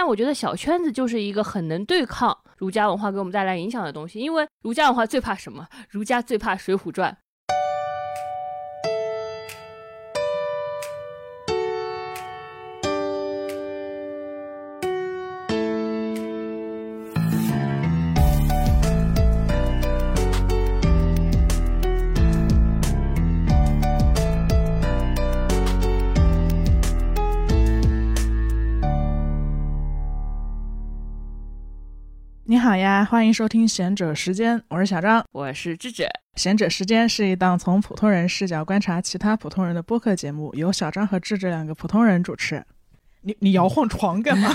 但我觉得小圈子就是一个很能对抗儒家文化给我们带来影响的东西，因为儒家文化最怕什么？儒家最怕《水浒传》。好呀，欢迎收听贤者时间，我是小张，我是智智。贤者时间是一档从普通人视角观察其他普通人的播客节目，由小张和智智两个普通人主持。你你摇晃床干嘛？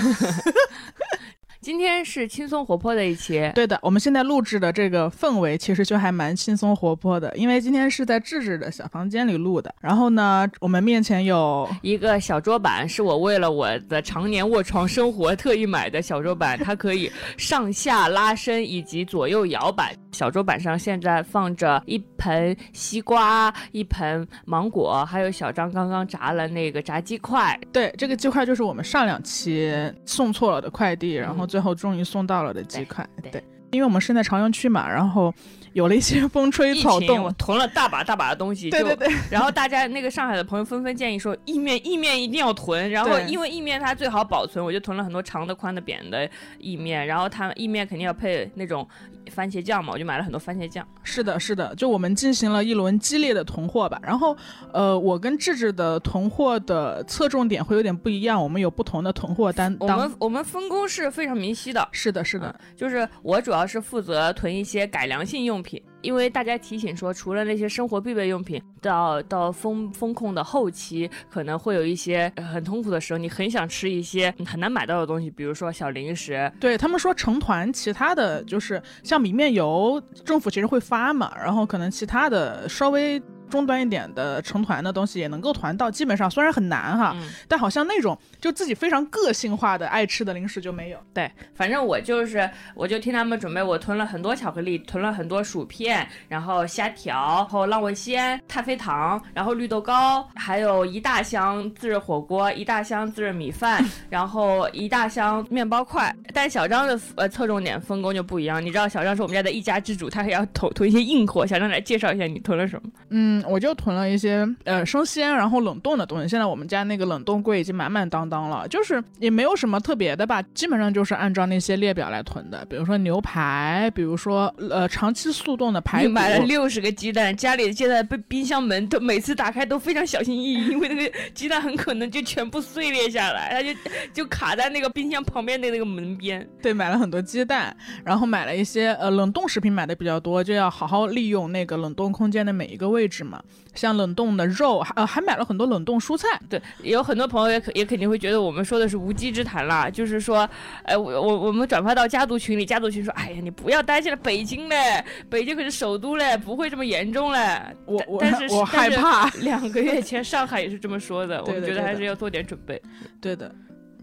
今天是轻松活泼的一期，对的，我们现在录制的这个氛围其实就还蛮轻松活泼的，因为今天是在智智的小房间里录的。然后呢，我们面前有一个小桌板，是我为了我的常年卧床生活特意买的小桌板，它可以上下拉伸以及左右摇摆。小桌板上现在放着一盆西瓜，一盆芒果，还有小张刚刚炸了那个炸鸡块。对，这个鸡块就是我们上两期送错了的快递，然后。最后终于送到了的鸡块，对，因为我们是在朝阳区嘛，然后有了一些 风吹草动，囤了大把大把的东西，对对对。然后大家那个上海的朋友纷纷建议说，意面意面一定要囤，然后因为意面它最好保存，我就囤了很多长的、宽的、扁的意面，然后它意面肯定要配那种。番茄酱嘛，我就买了很多番茄酱。是的，是的，就我们进行了一轮激烈的囤货吧。然后，呃，我跟智智的囤货的侧重点会有点不一样，我们有不同的囤货单。我们我们分工是非常明晰的。是的，是的，就是我主要是负责囤一些改良性用品。因为大家提醒说，除了那些生活必备用品，到到风风控的后期，可能会有一些很痛苦的时候，你很想吃一些很难买到的东西，比如说小零食。对他们说成团，其他的就是像米面油，政府其实会发嘛，然后可能其他的稍微。中端一点的成团的东西也能够团到，基本上虽然很难哈，但好像那种就自己非常个性化的爱吃的零食就没有。对，反正我就是，我就听他们准备，我囤了很多巧克力，囤了很多薯片，然后虾条，然后浪味仙、太妃糖，然后绿豆糕，还有一大箱自热火锅，一大箱自热米饭，然后一大箱面包块。但小张的呃侧重点分工就不一样，你知道小张是我们家的一家之主，他还要囤囤一些硬货。小张来介绍一下你囤了什么？嗯。我就囤了一些呃生鲜，然后冷冻的东西。现在我们家那个冷冻柜已经满满当当了，就是也没有什么特别的吧，基本上就是按照那些列表来囤的。比如说牛排，比如说呃长期速冻的排骨。买了六十个鸡蛋，家里现在被冰箱门都每次打开都非常小心翼翼，因为那个鸡蛋很可能就全部碎裂下来，它就就卡在那个冰箱旁边的那个门边。对，买了很多鸡蛋，然后买了一些呃冷冻食品买的比较多，就要好好利用那个冷冻空间的每一个位置嘛。像冷冻的肉，呃，还买了很多冷冻蔬菜。对，有很多朋友也可也肯定会觉得我们说的是无稽之谈啦，就是说，哎，我我我们转发到家族群里，家族群说，哎呀，你不要担心了，北京嘞，北京可是首都嘞，不会这么严重嘞。我我但是我害怕。两个月 前上海也是这么说的，我们觉得还是要做点准备。对的，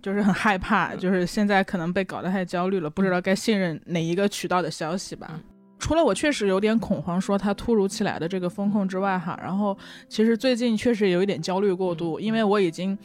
就是很害怕，就是现在可能被搞得太焦虑了，不知道该信任哪一个渠道的消息吧。除了我确实有点恐慌，说它突如其来的这个风控之外，哈，然后其实最近确实有一点焦虑过度，因为我已经，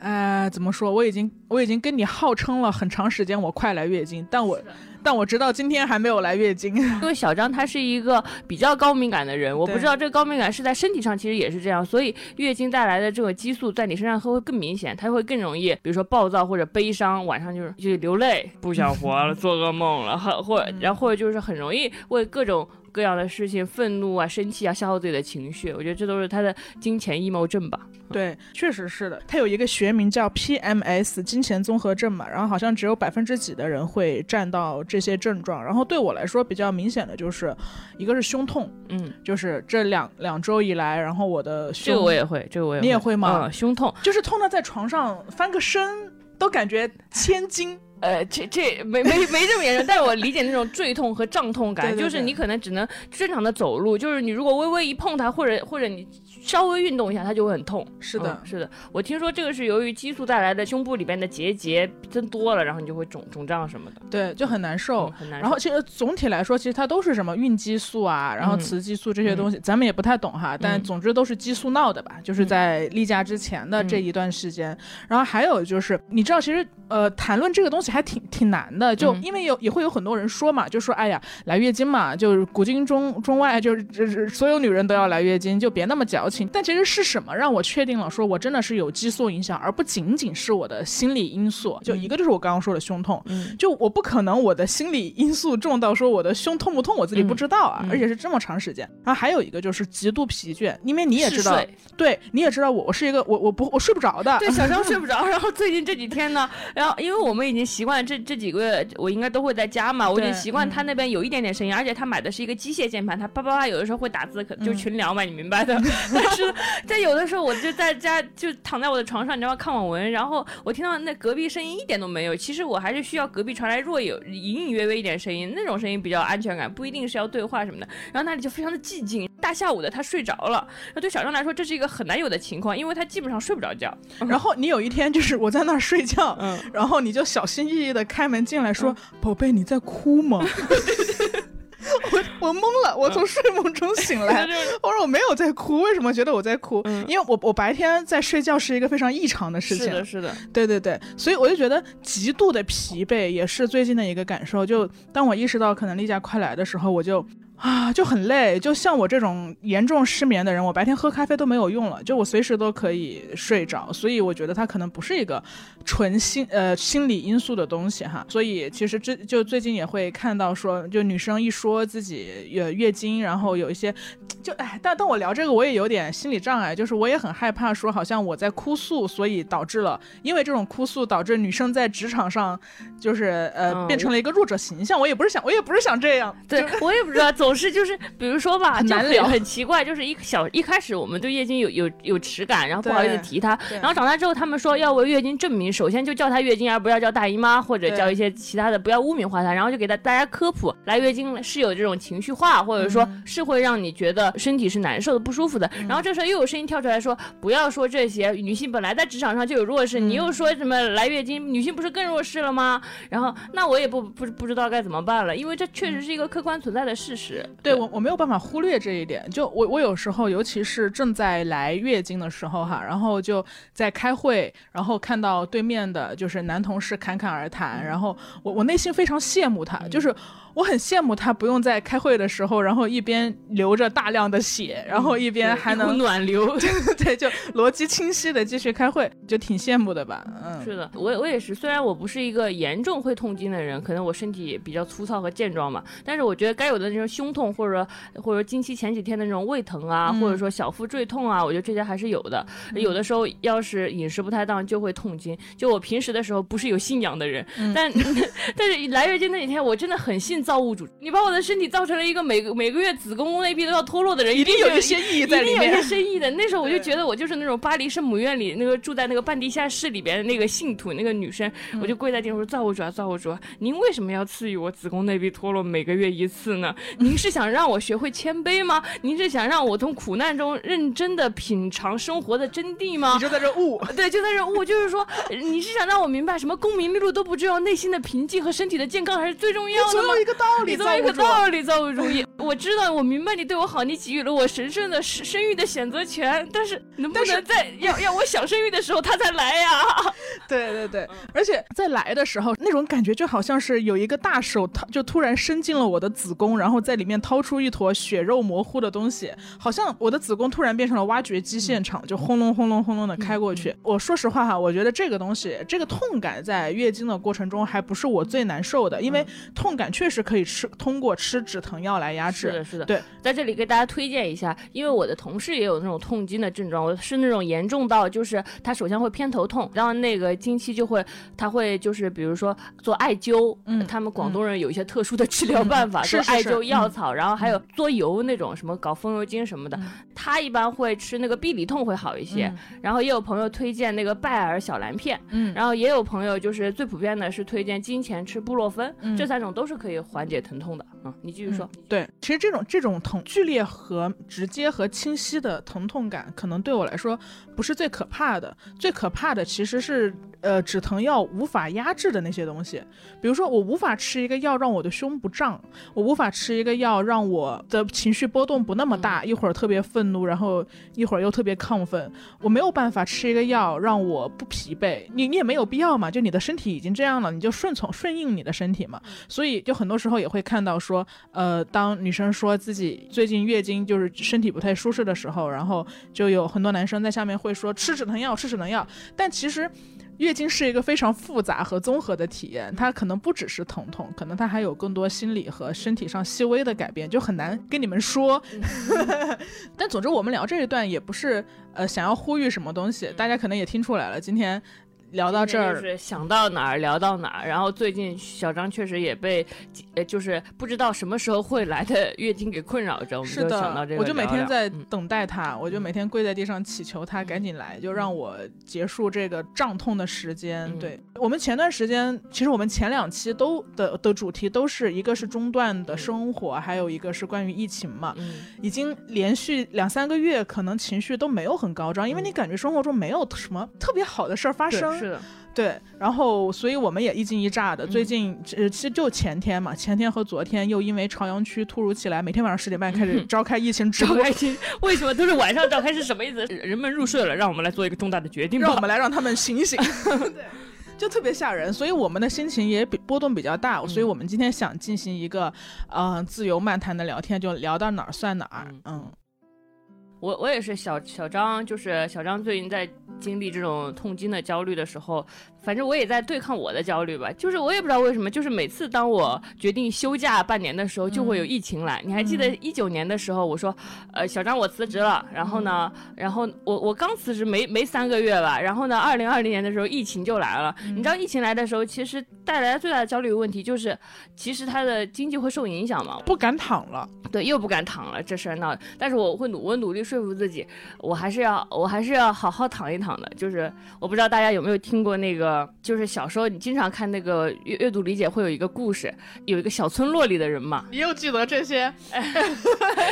呃，怎么说，我已经我已经跟你号称了很长时间我快来月经，但我。但我直到今天还没有来月经，因为小张他是一个比较高敏感的人，我不知道这个高敏感是在身体上其实也是这样，所以月经带来的这个激素在你身上会会更明显，它会更容易，比如说暴躁或者悲伤，晚上就是就流泪，不想活了，做噩梦了，很或然后或者就是很容易为各种。各样的事情，愤怒啊、生气啊，消耗自己的情绪，我觉得这都是他的金钱易谋症吧。对，确实是的。他有一个学名叫 PMS 金钱综合症嘛，然后好像只有百分之几的人会占到这些症状。然后对我来说比较明显的就是，一个是胸痛，嗯，就是这两两周以来，然后我的胸，这个我也会，这个我也，你也会吗？胸痛就是痛的在床上翻个身都感觉千斤。呃，这这没没没这么严重，但是我理解那种坠痛和胀痛感，就是你可能只能正常的走路，就是你如果微微一碰它，或者或者你稍微运动一下，它就会很痛。是的，是的，我听说这个是由于激素带来的胸部里边的结节增多了，然后你就会肿肿胀什么的。对，就很难受，很难受。然后其实总体来说，其实它都是什么孕激素啊，然后雌激素这些东西，咱们也不太懂哈，但总之都是激素闹的吧？就是在例假之前的这一段时间，然后还有就是，你知道其实。呃，谈论这个东西还挺挺难的，就因为有也会有很多人说嘛，就说哎呀，来月经嘛，就是古今中中外，就是这所有女人都要来月经，就别那么矫情。但其实是什么让我确定了，说我真的是有激素影响，而不仅仅是我的心理因素。就一个就是我刚刚说的胸痛，就我不可能我的心理因素重到说我的胸痛不痛我自己不知道啊，而且是这么长时间。然后还有一个就是极度疲倦，因为你也知道，对，你也知道我我是一个我我不我睡不着的，对，小张睡不着。然后最近这几天呢。然后，因为我们已经习惯这这几个月，我应该都会在家嘛，我已经习惯他那边有一点点声音，而且他买的是一个机械键盘，他叭叭叭有的时候会打字，可就群聊嘛，你明白的。但是在有的时候，我就在家就躺在我的床上，你知道吗？看网文，然后我听到那隔壁声音一点都没有。其实我还是需要隔壁传来若有隐隐约约一点声音，那种声音比较安全感，不一定是要对话什么的。然后那里就非常的寂静，大下午的他睡着了。那对小张来说，这是一个很难有的情况，因为他基本上睡不着觉。然后你有一天就是我在那儿睡觉，嗯。然后你就小心翼翼的开门进来，说：“宝贝，你在哭吗？” 我我懵了，我从睡梦中醒来，我说我没有在哭，为什么觉得我在哭？因为我我白天在睡觉是一个非常异常的事情，是的，是的，对对对，所以我就觉得极度的疲惫也是最近的一个感受。就当我意识到可能例假快来的时候，我就。啊，就很累，就像我这种严重失眠的人，我白天喝咖啡都没有用了，就我随时都可以睡着，所以我觉得它可能不是一个纯心呃心理因素的东西哈。所以其实这就最近也会看到说，就女生一说自己月月经，然后有一些，就哎，但但我聊这个，我也有点心理障碍，就是我也很害怕说，好像我在哭诉，所以导致了，因为这种哭诉导致女生在职场上就是呃变成了一个弱者形象。我也不是想，我也不是想这样，对我也不知道总是就是，比如说吧，很难聊，很奇怪，就是一小一开始我们对月经有有有耻感，然后不好意思提它，然后长大之后他们说要为月经证明，首先就叫她月经，而不要叫大姨妈或者叫一些其他的，不要污名化她，然后就给大大家科普，来月经是有这种情绪化，或者说是会让你觉得身体是难受的、不舒服的。然后这时候又有声音跳出来说，不要说这些，女性本来在职场上就有弱势，你又说什么来月经，女性不是更弱势了吗？然后那我也不不不知道该怎么办了，因为这确实是一个客观存在的事实。对。我我没有办法忽略这一点，就我我有时候，尤其是正在来月经的时候哈，然后就在开会，然后看到对面的就是男同事侃侃而谈，然后我我内心非常羡慕他，就是。我很羡慕他不用在开会的时候，然后一边流着大量的血，然后一边还能暖流，对就逻辑清晰的继续开会，就挺羡慕的吧。嗯，是的，我我也是，虽然我不是一个严重会痛经的人，可能我身体比较粗糙和健壮嘛，但是我觉得该有的那种胸痛，或者说或者经期前几天的那种胃疼啊，或者说小腹坠痛啊，我觉得这些还是有的。有的时候要是饮食不太当，就会痛经。就我平时的时候不是有信仰的人，但 但是来月经那几天，我真的很信。造物主，你把我的身体造成了一个每个每个月子宫内壁都要脱落的人，一定有一些意义在里面，一定有一些深意的。那时候我就觉得我就是那种巴黎圣母院里那个住在那个半地下室里边的那个信徒，那个女生，我就跪在地上说：“造物主啊，造物主，您为什么要赐予我子宫内壁脱落每个月一次呢？您是想让我学会谦卑吗？您是想让我从苦难中认真的品尝生活的真谛吗？你就在这悟，对，就在这悟，就是说，你是想让我明白什么功名利禄都不重要，内心的平静和身体的健康还是最重要的吗？总有一个道理，作为一个。道理造物主义，我知道，我明白你对我好，你给予了我神圣的生生育的选择权，但是能不能在要要我想生育的时候他才来呀？对对对，而且在来的时候那种感觉就好像是有一个大手掏，就突然伸进了我的子宫，然后在里面掏出一坨血肉模糊的东西，好像我的子宫突然变成了挖掘机现场，就轰隆轰隆轰隆的开过去。我说实话哈，我觉得这个东西，这个痛感在月经的过程中还不是我最难受的，因为痛感确实可以吃通过。吃止疼药来压制，是的，是的，对，在这里给大家推荐一下，因为我的同事也有那种痛经的症状，我是那种严重到就是他首先会偏头痛，然后那个经期就会，他会就是比如说做艾灸，嗯，他们广东人有一些特殊的治疗办法，是艾灸药草，然后还有做油那种什么搞风油精什么的，他一般会吃那个避里痛会好一些，然后也有朋友推荐那个拜耳小蓝片，嗯，然后也有朋友就是最普遍的是推荐金钱吃布洛芬，这三种都是可以缓解疼痛的。嗯，你继续说。对，其实这种这种疼剧烈和直接和清晰的疼痛感，可能对我来说不是最可怕的，最可怕的其实是呃止疼药无法压制的那些东西。比如说，我无法吃一个药让我的胸不胀，我无法吃一个药让我的情绪波动不那么大，一会儿特别愤怒，然后一会儿又特别亢奋。我没有办法吃一个药让我不疲惫，你你也没有必要嘛，就你的身体已经这样了，你就顺从顺应你的身体嘛。所以就很多时候也会看到说，呃，当女生说自己最近月经就是身体不太舒适的时候，然后就有很多男生在下面会说吃止疼药，吃止疼药。但其实，月经是一个非常复杂和综合的体验，它可能不只是疼痛，可能它还有更多心理和身体上细微的改变，就很难跟你们说。但总之，我们聊这一段也不是呃想要呼吁什么东西，大家可能也听出来了，今天。聊到这儿，是想到哪儿聊到哪儿。然后最近小张确实也被，呃，就是不知道什么时候会来的月经给困扰着。是的，我就每天在等待他，我就每天跪在地上祈求他赶紧来，就让我结束这个胀痛的时间。对我们前段时间，其实我们前两期都的的主题都是一个是中断的生活，还有一个是关于疫情嘛。已经连续两三个月，可能情绪都没有很高涨，因为你感觉生活中没有什么特别好的事儿发生。是的，对，然后所以我们也一惊一乍的。最近呃，其实就前天嘛，前天和昨天又因为朝阳区突如其来，每天晚上十点半开始召开疫情直播。为什么都是晚上召开？是什么意思？人们入睡了，让我们来做一个重大的决定。让我们来让他们醒醒。对，就特别吓人，所以我们的心情也比波动比较大。所以我们今天想进行一个呃自由漫谈的聊天，就聊到哪儿算哪儿。嗯。我我也是小小张，就是小张最近在经历这种痛经的焦虑的时候。反正我也在对抗我的焦虑吧，就是我也不知道为什么，就是每次当我决定休假半年的时候，就会有疫情来。你还记得一九年的时候，我说，呃，小张我辞职了，然后呢，然后我我刚辞职没没三个月吧，然后呢，二零二零年的时候疫情就来了。你知道疫情来的时候，其实带来最大的焦虑问题就是，其实他的经济会受影响嘛，不敢躺了，对，又不敢躺了，这事儿闹。但是我会努我努力说服自己，我还是要我还是要好好躺一躺的。就是我不知道大家有没有听过那个。就是小时候你经常看那个阅阅读理解会有一个故事，有一个小村落里的人嘛。你又记得这些？哎、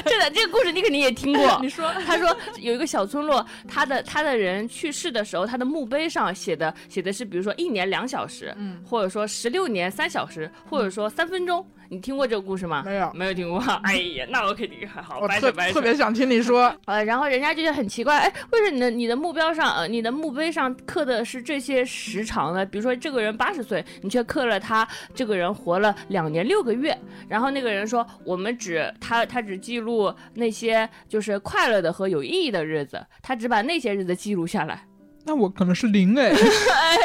这个，这个故事你肯定也听过。你说，他说有一个小村落，他的他的人去世的时候，他的墓碑上写的写的是，比如说一年两小时，嗯，或者说十六年三小时，或者说三分钟。你听过这个故事吗？没有，没有听过。哎呀，那我肯定还好。我特特别想听你说。呃，然后人家就觉得很奇怪，哎，为什么你的你的目标上，呃，你的墓碑上刻的是这些时长呢？比如说这个人八十岁，你却刻了他这个人活了两年六个月。然后那个人说，我们只他他只记录那些就是快乐的和有意义的日子，他只把那些日子记录下来。那我可能是零哎，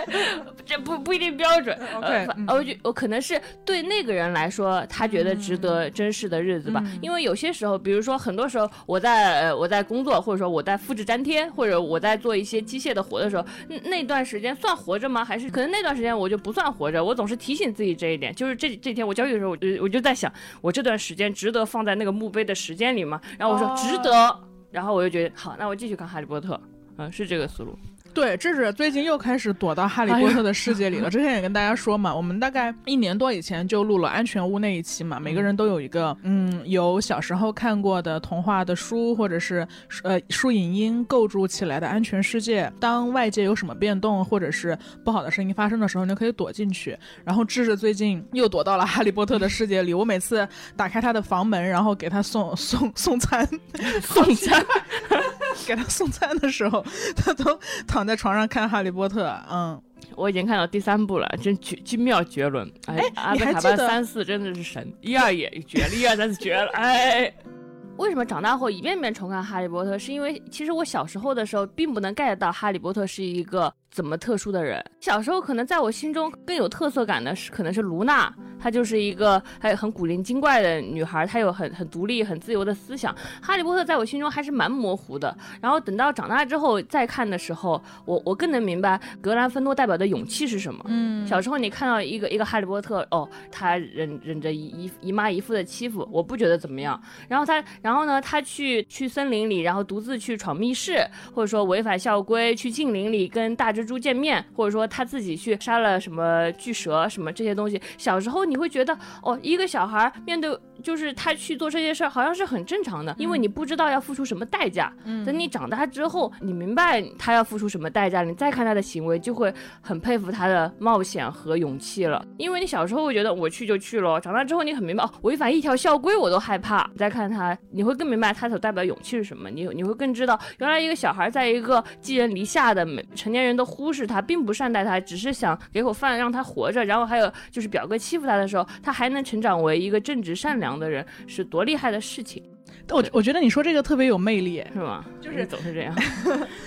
这不不一定标准。OK，我觉我可能是对那个人来说，他觉得值得珍视的日子吧。因为有些时候，比如说很多时候，我在呃我在工作，或者说我在复制粘贴，或者我在做一些机械的活的时候，那段时间算活着吗？还是可能那段时间我就不算活着？我总是提醒自己这一点。就是这这天我焦虑的时候，我就我就在想，我这段时间值得放在那个墓碑的时间里吗？然后我说值得，然后我就觉得好，那我继续看哈利波特。嗯，是这个思路。对，这是最近又开始躲到哈利波特的世界里了。之前也跟大家说嘛，我们大概一年多以前就录了安全屋那一期嘛。每个人都有一个，嗯，由小时候看过的童话的书，或者是呃书影音构筑起来的安全世界。当外界有什么变动，或者是不好的事情发生的时候，你就可以躲进去。然后智智最近又躲到了哈利波特的世界里。我每次打开他的房门，然后给他送送送餐，送餐。给他送餐的时候，他都躺在床上看《哈利波特》。嗯，我已经看到第三部了，真绝精妙绝伦。哎，阿贝卡班三四真的是神，一二也绝了，一二三四绝了。哎，为什么长大后一遍遍重看《哈利波特》？是因为其实我小时候的时候并不能 get 到哈利波特是一个。怎么特殊的人？小时候可能在我心中更有特色感的是，可能是卢娜，她就是一个还很古灵精怪的女孩，她有很很独立、很自由的思想。哈利波特在我心中还是蛮模糊的。然后等到长大之后再看的时候，我我更能明白格兰芬多代表的勇气是什么。嗯，小时候你看到一个一个哈利波特，哦，他忍忍着姨姨妈姨父的欺负，我不觉得怎么样。然后他，然后呢，他去去森林里，然后独自去闯密室，或者说违反校规，去禁林里跟大只。蜘蛛见面，或者说他自己去杀了什么巨蛇什么这些东西。小时候你会觉得，哦，一个小孩面对就是他去做这些事儿，好像是很正常的，因为你不知道要付出什么代价。嗯等你长大之后，你明白他要付出什么代价，你再看他的行为，就会很佩服他的冒险和勇气了。因为你小时候会觉得我去就去了，长大之后你很明白，哦，违反一条校规我都害怕。你再看他，你会更明白他所代表勇气是什么。你你会更知道，原来一个小孩在一个寄人篱下的每成年人都忽视他，并不善待他，只是想给口饭让他活着。然后还有就是表哥欺负他的时候，他还能成长为一个正直善良的人，是多厉害的事情，我我觉得你说这个特别有魅力，是吗？就是总是这样。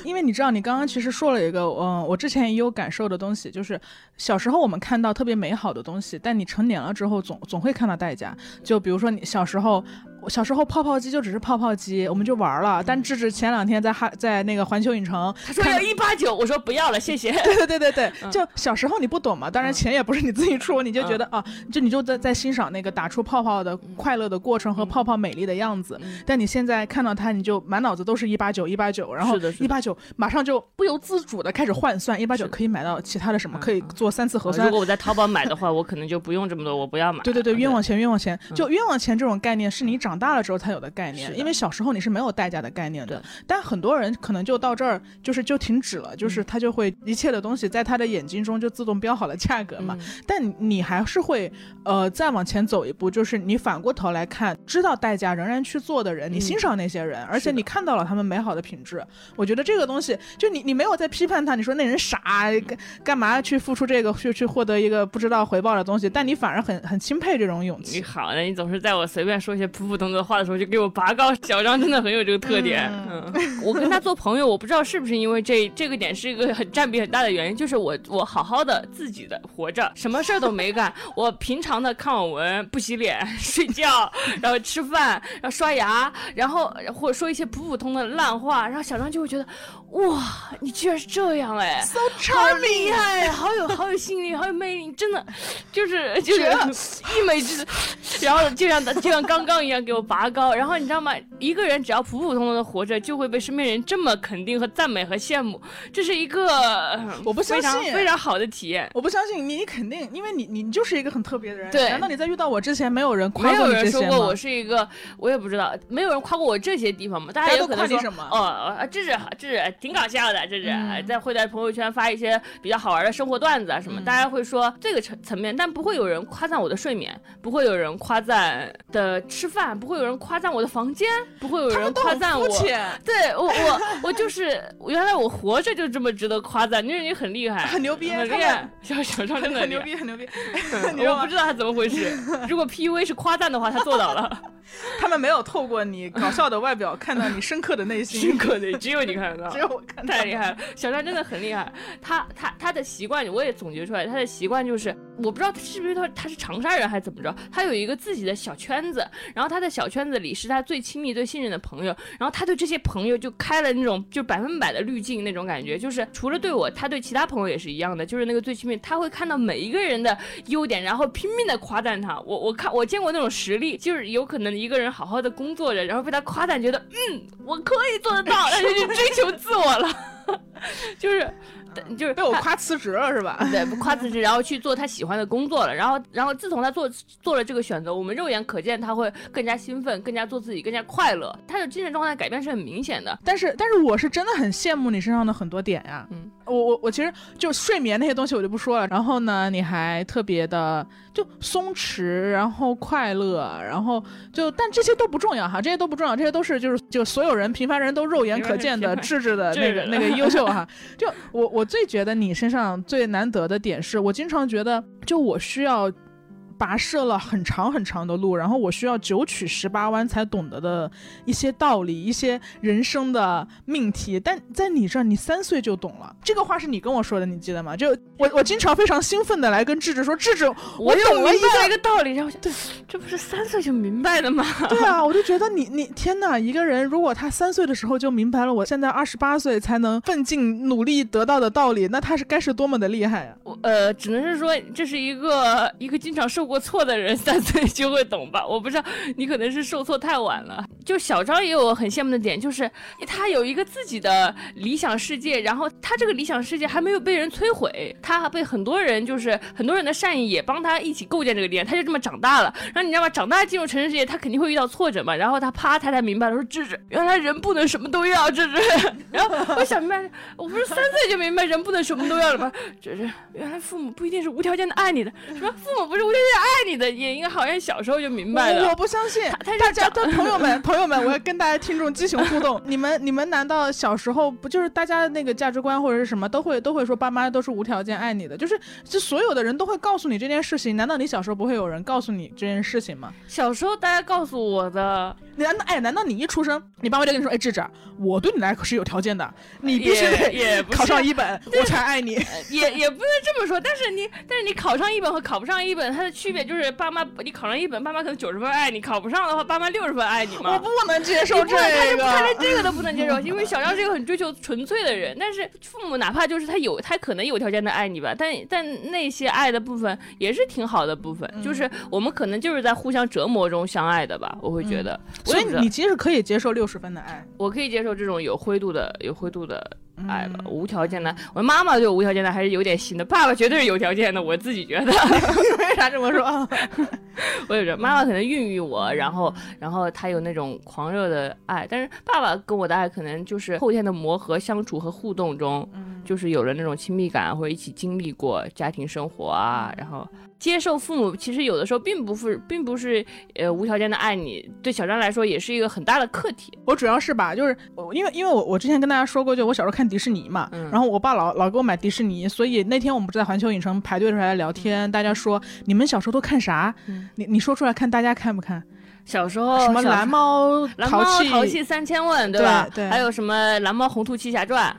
因为你知道，你刚刚其实说了一个，嗯，我之前也有感受的东西，就是小时候我们看到特别美好的东西，但你成年了之后总总会看到代价。就比如说你小时候，小时候泡泡机就只是泡泡机，我们就玩了。但智智前两天在哈在那个环球影城，他说要一八九，我说不要了，谢谢。对对对对对，嗯 就小时候你不懂嘛，当然钱也不是你自己出，你就觉得啊，就你就在在欣赏那个打出泡泡的快乐的过程和嗯泡泡美丽的样子。嗯但你现在看到它，你就满脑子都是一八九一八九，然后一八九马上就不由自主的开始换算，一八九可以买到其他的什么，嗯可以做三次核酸如。果我在淘宝买的话，我可能就不用这么多，我不要买。对对对，冤枉钱，冤枉钱！嗯就冤枉钱这种概念，是你长大了之后才有的概念，因为小时候你是没有代价的概念的。但很多人可能就到这儿，就是就停止了，就是嗯他就会一切的东西在他的眼睛中就自动标好了价格嘛。嗯但你还是会呃再往前走一步，就是你反过头来看，知道代价仍然去做的人，你嗯欣赏那些人，而且你看到了他们美好的品质。我觉得这个东西，就你你没有在批判他，你说那人傻，干干嘛去付出这个去去获得一个不知道回报的东西，但你反而很很钦佩这种勇气。你好那，你总是在我随便说一些普普通话的时候就给我拔高。小张真的很有这个特点。嗯，我跟他做朋友，我不知道是不是因为这这个点是一个很占比很大的原因，就是我我好好的自己的活着，什么事儿都没干，我平常的看网文、不洗脸、睡觉，然后吃饭，然后刷牙，然后或者说一些普普通的烂话，然后小张就会觉得，哇，你居然是这样哎。So 好厉害，好有好有吸引力，好有魅力，真的就是就是一美之，然后就像就像刚刚一样给我拔高，然后你知道吗？一个人只要普普通通的活着，就会被身边人这么肯定和赞美和羡慕，这是一个呃我不相非常信非常好的体验。我不相信你，你肯定，因为你你就是一个很特别的人。对难道你在遇到我之前没有人夸过有你这些吗人说过我？是一个，我也不知道，没有人夸过我这些地方吗。大大家有可能说夸你什么哦，啊这是这是挺搞笑的，这是、嗯在会在朋友圈发一些比较好玩的生活段子啊什么，嗯大家会说这个层层面，但不会有人夸赞我的睡眠，不会有人夸赞的吃饭，不会有人夸赞我的房间，不会有人夸赞我。对我我我就是原来我活着就这么值得夸赞，就是你很厉害，很牛逼很厉害，小小张真的。很牛逼，很牛逼。我不知道他怎么回事。如果 PUA 是夸赞的话，他做到了。他们没有透过你搞笑的外表看到你深刻的内心，深刻的，只有你看得到我看。太厉害了，小张真的很厉害。他他他的习惯我也总结出来，他的习惯就是我不知道他是不是他他是长沙人还是怎么着，他有一个自己的小圈子，然后他的小圈子里是他最亲密、最信任的朋友，然后他对这些朋友就开了那种就百分百的滤镜那种感觉，就是除了对我，他对其他朋友也是一样的，就是那个最亲密，他会看到每一个人的优点，然后拼命的夸赞他。我我看我见过那种实力，就是有可能一个人好好的工作着，然后被他夸赞，觉得嗯我可以做得到，他就去追求自我了，就是就是被我夸辞职了是吧？对，夸辞职，然后去做他喜欢的工作了。然后，然后自从他做做了这个选择，我们肉眼可见他会更加兴奋，更加做自己，更加快乐。他的精神状态改变是很明显的。但是，但是我是真的很羡慕你身上的很多点呀。嗯，我我我其实就睡眠那些东西我就不说了。然后呢，你还特别的就松弛，然后快乐，然后就但这些都不重要哈，这些都不重要，这些都是就是就所有人平凡人都肉眼可见的智智的那个那个优秀哈。就我我最觉得你身上最难得的点是，我经常觉得就我需要。跋涉了很长很长的路，然后我需要九曲十八弯才懂得的一些道理，一些人生的命题。但在你这儿，你三岁就懂了。这个话是你跟我说的，你记得吗？就我我经常非常兴奋的来跟智智说，智智，我又懂了一明白一个。道理，然后，对，这不是三岁就明白的吗？对啊，我就觉得你你天哪，一个人如果他三岁的时候就明白了，我现在二十八岁才能奋进努力得到的道理，那他是该是多么的厉害啊！我呃，只能是说这是一个一个经常受受过错的人三岁就会懂吧？我不知道，你可能是受挫太晚了。就小张也有很羡慕的点，就是他有一个自己的理想世界，然后他这个理想世界还没有被人摧毁，他还被很多人就是很多人的善意也帮他一起构建这个点，他就这么长大了。然后你知道吗？长大进入成人世界，他肯定会遇到挫折嘛。然后他啪，他才明白了，说智智，原来人不能什么都要，智智。然后我想明白，我不是三岁就明白人不能什么都要了吗？芝芝，原来父母不一定是无条件的爱你的，什么父母不是无条件爱你的，也应该好像小时候就明白了。我不相信，大家的 朋友们，朋友们，我要跟大家听众激情互动。你们你们难道小时候不就是大家的那个价值观或者是什么都会都会说爸妈都是无条件爱你的？就是就所有的人都会告诉你这件事情。难道你小时候不会有人告诉你这件事情吗？小时候大家告诉我的，难道哎难道你一出生，你爸妈就跟你说，哎智智，我对你来可是有条件的，你必须得考上一本，我才爱你。也也不能这么说，但是你但是你考上一本和考不上一本，它的区别就是爸妈你考上一本，爸妈可能九十分爱你；考不上的话，爸妈六十分爱你嘛。我不能接受这个，他连这个都不能接受，因为小张是一个很追求纯粹的人。但是父母哪怕就是他有，他可能有条件的爱你吧，但但那些爱的部分也是挺好的部分，就是我们可能就是在互相折磨中相爱的吧，我会觉得。所以你其实可以接受六十分的爱，我可以接受这种有灰度的、有灰度的。爱了，无条件的。我妈妈对我无条件的还是有点心的，爸爸绝对是有条件的。我自己觉得，为啥这么说？我也觉得妈妈可能孕育我，然后，然后她有那种狂热的爱，但是爸爸跟我的爱可能就是后天的磨合、相处和互动中，就是有了那种亲密感，或者一起经历过家庭生活啊，然后。接受父母其实有的时候并不是，并不是呃无条件的爱你。对小张来说也是一个很大的课题。我主要是吧，就是因为因为我我之前跟大家说过，就我小时候看迪士尼嘛，然后我爸老老给我买迪士尼，所以那天我们不是在环球影城排队的时候还聊天，大家说你们小时候都看啥？你你说出来看，大家看不看？小时候什么蓝猫蓝猫淘气三千问，对吧？对，还有什么蓝猫红兔七侠传。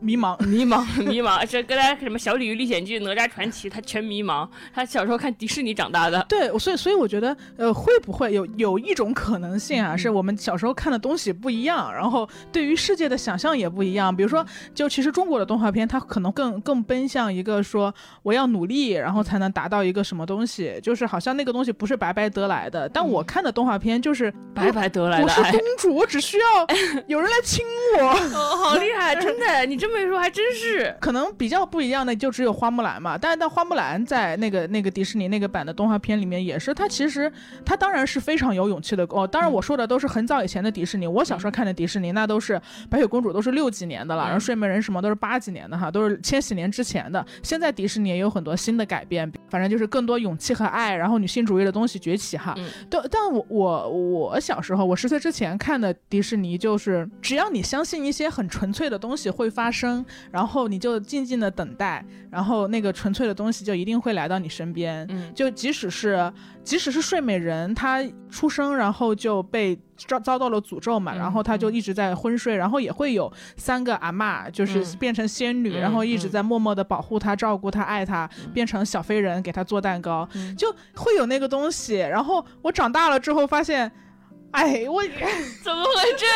迷茫，迷茫，迷茫。这跟他什么《小鲤鱼历险记》《哪吒传奇》，他全迷茫。他小时候看迪士尼长大的。对，所以所以我觉得，呃，会不会有有一种可能性啊？是我们小时候看的东西不一样，然后对于世界的想象也不一样。比如说，就其实中国的动画片，它可能更更奔向一个说，我要努力，然后才能达到一个什么东西，就是好像那个东西不是白白得来的。但我看的动画片就是白白得来的。我是公主，我只需要有人来亲我。哦，好厉害，真的，你这。这么一说还真是，可能比较不一样的就只有花木兰嘛。但是但花木兰在那个那个迪士尼那个版的动画片里面也是，她其实她当然是非常有勇气的哦。当然我说的都是很早以前的迪士尼，我小时候看的迪士尼那都是白雪公主都是六几年的了，然后睡美人什么都是八几年的哈，都是千禧年之前的。现在迪士尼也有很多新的改变，反正就是更多勇气和爱，然后女性主义的东西崛起哈。但但我我我小时候我十岁之前看的迪士尼就是只要你相信一些很纯粹的东西会发生。生，然后你就静静的等待，然后那个纯粹的东西就一定会来到你身边。嗯，就即使是即使是睡美人，她出生然后就被遭遭到了诅咒嘛，然后她就一直在昏睡，然后也会有三个阿妈，就是变成仙女，然后一直在默默的保护她、照顾她、爱她，变成小飞人给她做蛋糕，就会有那个东西。然后我长大了之后发现。哎，我 怎么会这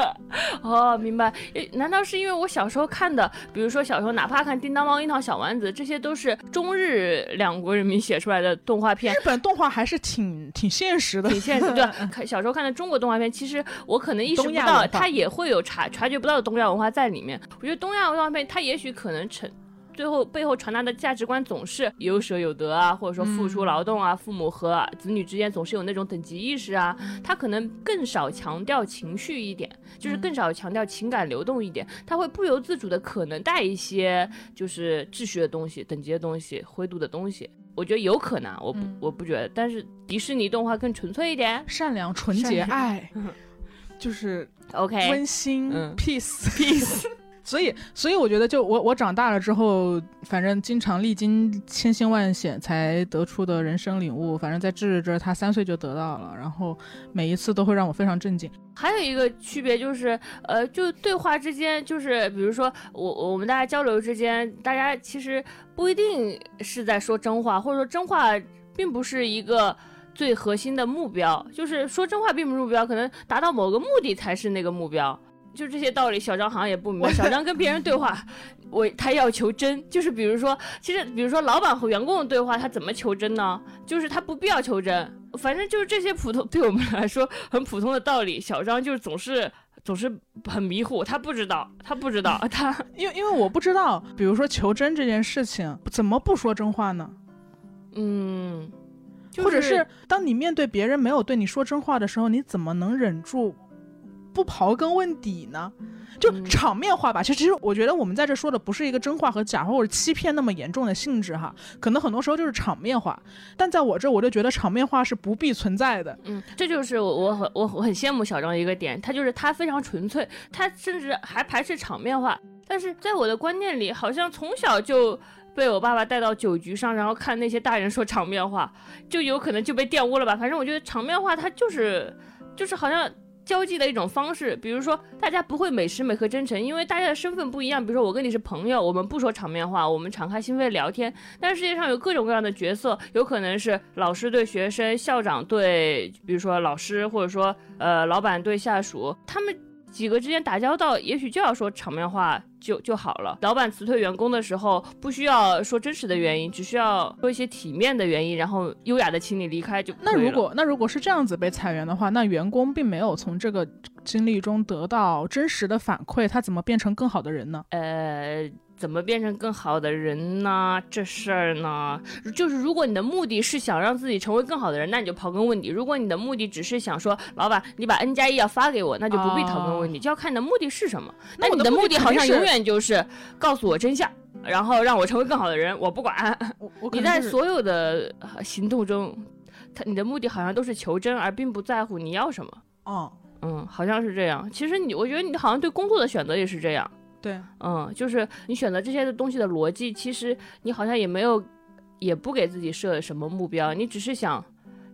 样？哦，明白。难道是因为我小时候看的，比如说小时候哪怕看《叮当猫》《樱桃小丸子》，这些都是中日两国人民写出来的动画片？日本动画还是挺挺现实的，挺现实。对，看小时候看的中国动画片，其实我可能意识不到，它也会有察察觉不到的东亚文化在里面。我觉得东亚动画片，它也许可能成。最后背后传达的价值观总是有舍有得啊，或者说付出劳动啊，父母和子女之间总是有那种等级意识啊。他可能更少强调情绪一点，就是更少强调情感流动一点。他会不由自主的可能带一些就是秩序的东西、等级的东西、灰度的东西。我觉得有可能，我不我不觉得。但是迪士尼动画更纯粹一点，善良、纯洁、爱，就是 OK 温馨，peace peace。所以，所以我觉得，就我我长大了之后，反正经常历经千辛万险才得出的人生领悟，反正在智智这他三岁就得到了，然后每一次都会让我非常震惊。还有一个区别就是，呃，就对话之间，就是比如说我我们大家交流之间，大家其实不一定是在说真话，或者说真话并不是一个最核心的目标，就是说真话并不是目标，可能达到某个目的才是那个目标。就这些道理，小张好像也不明白。小张跟别人对话，我他要求真，就是比如说，其实比如说老板和员工的对话，他怎么求真呢？就是他不必要求真，反正就是这些普通对我们来说很普通的道理，小张就是总是总是很迷糊，他不知道，他不知道，他因为因为我不知道，比如说求真这件事情，怎么不说真话呢？嗯，或者是当你面对别人没有对你说真话的时候，你怎么能忍住？不刨根问底呢，就场面化吧。其实，其实我觉得我们在这说的不是一个真话和假话或者欺骗那么严重的性质哈，可能很多时候就是场面化。但在我这，我就觉得场面化是不必存在的。嗯，这就是我我很我很羡慕小张一个点，他就是他非常纯粹，他甚至还排斥场面化。但是在我的观念里，好像从小就被我爸爸带到酒局上，然后看那些大人说场面话，就有可能就被玷污了吧。反正我觉得场面话它就是就是好像。交际的一种方式，比如说大家不会每时每刻真诚，因为大家的身份不一样。比如说我跟你是朋友，我们不说场面话，我们敞开心扉聊天。但是世界上有各种各样的角色，有可能是老师对学生，校长对，比如说老师，或者说呃老板对下属，他们。几个之间打交道，也许就要说场面话就就好了。老板辞退员工的时候，不需要说真实的原因，只需要说一些体面的原因，然后优雅的请你离开就。那如果那如果是这样子被裁员的话，那员工并没有从这个经历中得到真实的反馈，他怎么变成更好的人呢？呃。怎么变成更好的人呢？这事儿呢，就是如果你的目的是想让自己成为更好的人，那你就刨根问底；如果你的目的只是想说，老板，你把 N 加一要发给我，那就不必刨根问底，就要看你的目的是什么。那你的目的好像永远就是告诉我真相，然后让我成为更好的人，我不管。你在所有的行动中，他你的目的好像都是求真，而并不在乎你要什么。哦，嗯，好像是这样。其实你，我觉得你好像对工作的选择也是这样。对，嗯，就是你选择这些的东西的逻辑，其实你好像也没有，也不给自己设什么目标，你只是想，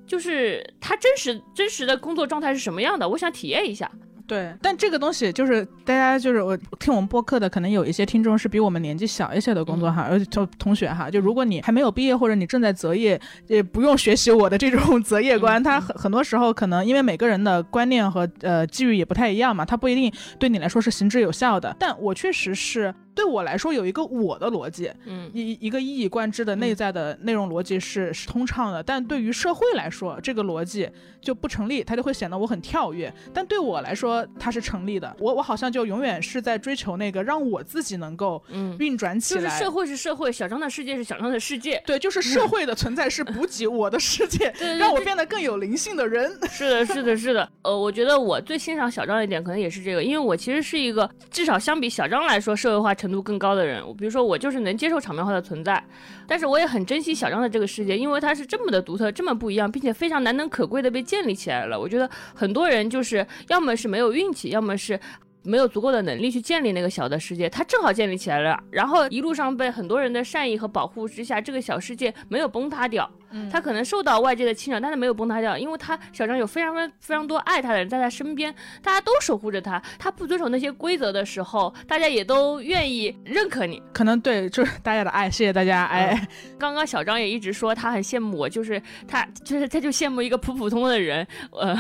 就是他真实真实的工作状态是什么样的，我想体验一下。对，但这个东西就是大家就是我听我们播客的，可能有一些听众是比我们年纪小一些的工作哈，而且，就同学哈，就如果你还没有毕业或者你正在择业，也不用学习我的这种 择业观，他很很多时候可能因为每个人的观念和呃机遇也不太一样嘛，他不一定对你来说是行之有效的。但我确实是对我来说有一个我的逻辑，嗯，一一个一以贯之的内在的内容逻辑是是通畅的，但对于社会来说，这个逻辑就不成立，它就会显得我很跳跃。但对我来说，它是成立的，我我好像就永远是在追求那个让我自己能够运转起来。就是社会是社会，小张的世界是小张的世界。对，就是 社会的存在是补给我的世界，让我变得更有灵性的人。是的，是的，是的。呃，我觉得我最欣赏小张一点，可能也是这个，因为我其实是一个至少相比小张来说社会化程度更高的人。比如说，我就是能接受场面化的存在，但是我也很珍惜小张的这个世界，因为它是这么的独特，这么不一样，并且非常难能可贵的被建立起来了。我觉得很多人就是要么是没有运气。要么是没有足够的能力去建立那个小的世界，他正好建立起来了，然后一路上被很多人的善意和保护之下，这个小世界没有崩塌掉。他可能受到外界的侵扰，但是没有崩塌掉，因为他小张有非常非常多爱他的人在他身边，大家都守护着他。他不遵守那些规则的时候，大家也都愿意认可你。可能对，就是大家的爱，谢谢大家。哎，刚刚小张也一直说他很羡慕我，就是他，就是他就羡慕一个普普通通的人。呃，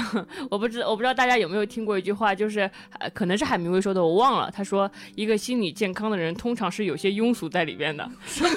我不知我不知道大家有没有听过一句话，就是可能是海明威说的，我忘了。他说一个心理健康的人，通常是有些庸俗在里边的。什么？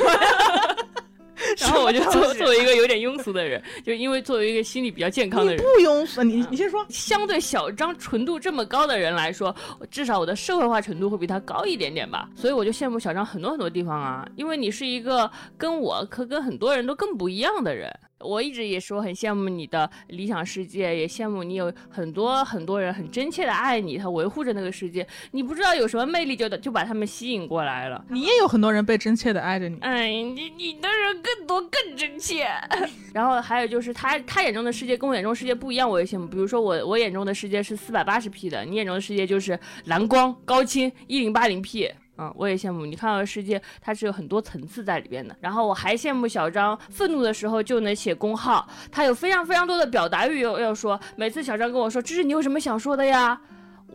然后我就作作为一个有点庸俗的人，就因为作为一个心理比较健康的人，不庸俗。你你先说，相对小张纯度这么高的人来说，至少我的社会化程度会比他高一点点吧。所以我就羡慕小张很多很多地方啊，因为你是一个跟我可跟很多人都更不一样的人。我一直也说很羡慕你的理想世界，也羡慕你有很多很多人很真切的爱你，他维护着那个世界。你不知道有什么魅力，就就把他们吸引过来了。你也有很多人被真切的爱着你。哎，你你的人更多更真切。然后还有就是他他眼中的世界跟我眼中世界不一样，我也羡慕。比如说我我眼中的世界是四百八十 P 的，你眼中的世界就是蓝光高清一零八零 P。嗯，我也羡慕你看到的世界，它是有很多层次在里边的。然后我还羡慕小张，愤怒的时候就能写公号，他有非常非常多的表达欲要要说。每次小张跟我说：“这是你有什么想说的呀？”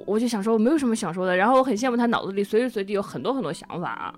我就想说我没有什么想说的。然后我很羡慕他脑子里随时随地有很多很多想法啊，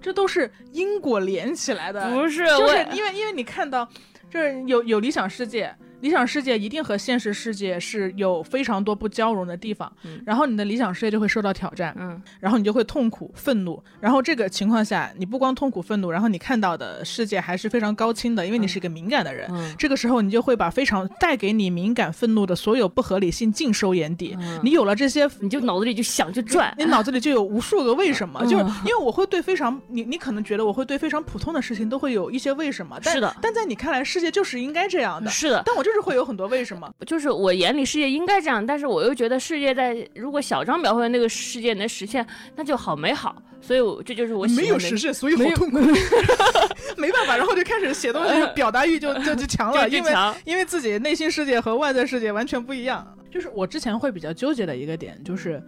这都是因果连起来的。不是，就是因为因为你看到，就是有有理想世界。理想世界一定和现实世界是有非常多不交融的地方，然后你的理想世界就会受到挑战，嗯，然后你就会痛苦、愤怒，然后这个情况下，你不光痛苦、愤怒，然后你看到的世界还是非常高清的，因为你是一个敏感的人，嗯。这个时候你就会把非常带给你敏感、愤怒的所有不合理性尽收眼底，你有了这些。你就脑子里就想就转，你脑子里就有无数个为什么，嗯。就是因为我会对非常你你可能觉得我会对非常普通的事情都会有一些为什么，但是的但在你看来世界就是应该这样的，是的，但我就是会有很多为什么，就是我眼里世界应该这样，但是我又觉得世界在如果小张描绘的那个世界能实现，那就好美好。所以我这就是我没有实现，所以好痛苦，没办法，然后就开始写东西，表达欲就就就强了，因为因为自己内心世界和外在世界完全不一样。就是我之前会比较纠结的一个点，就是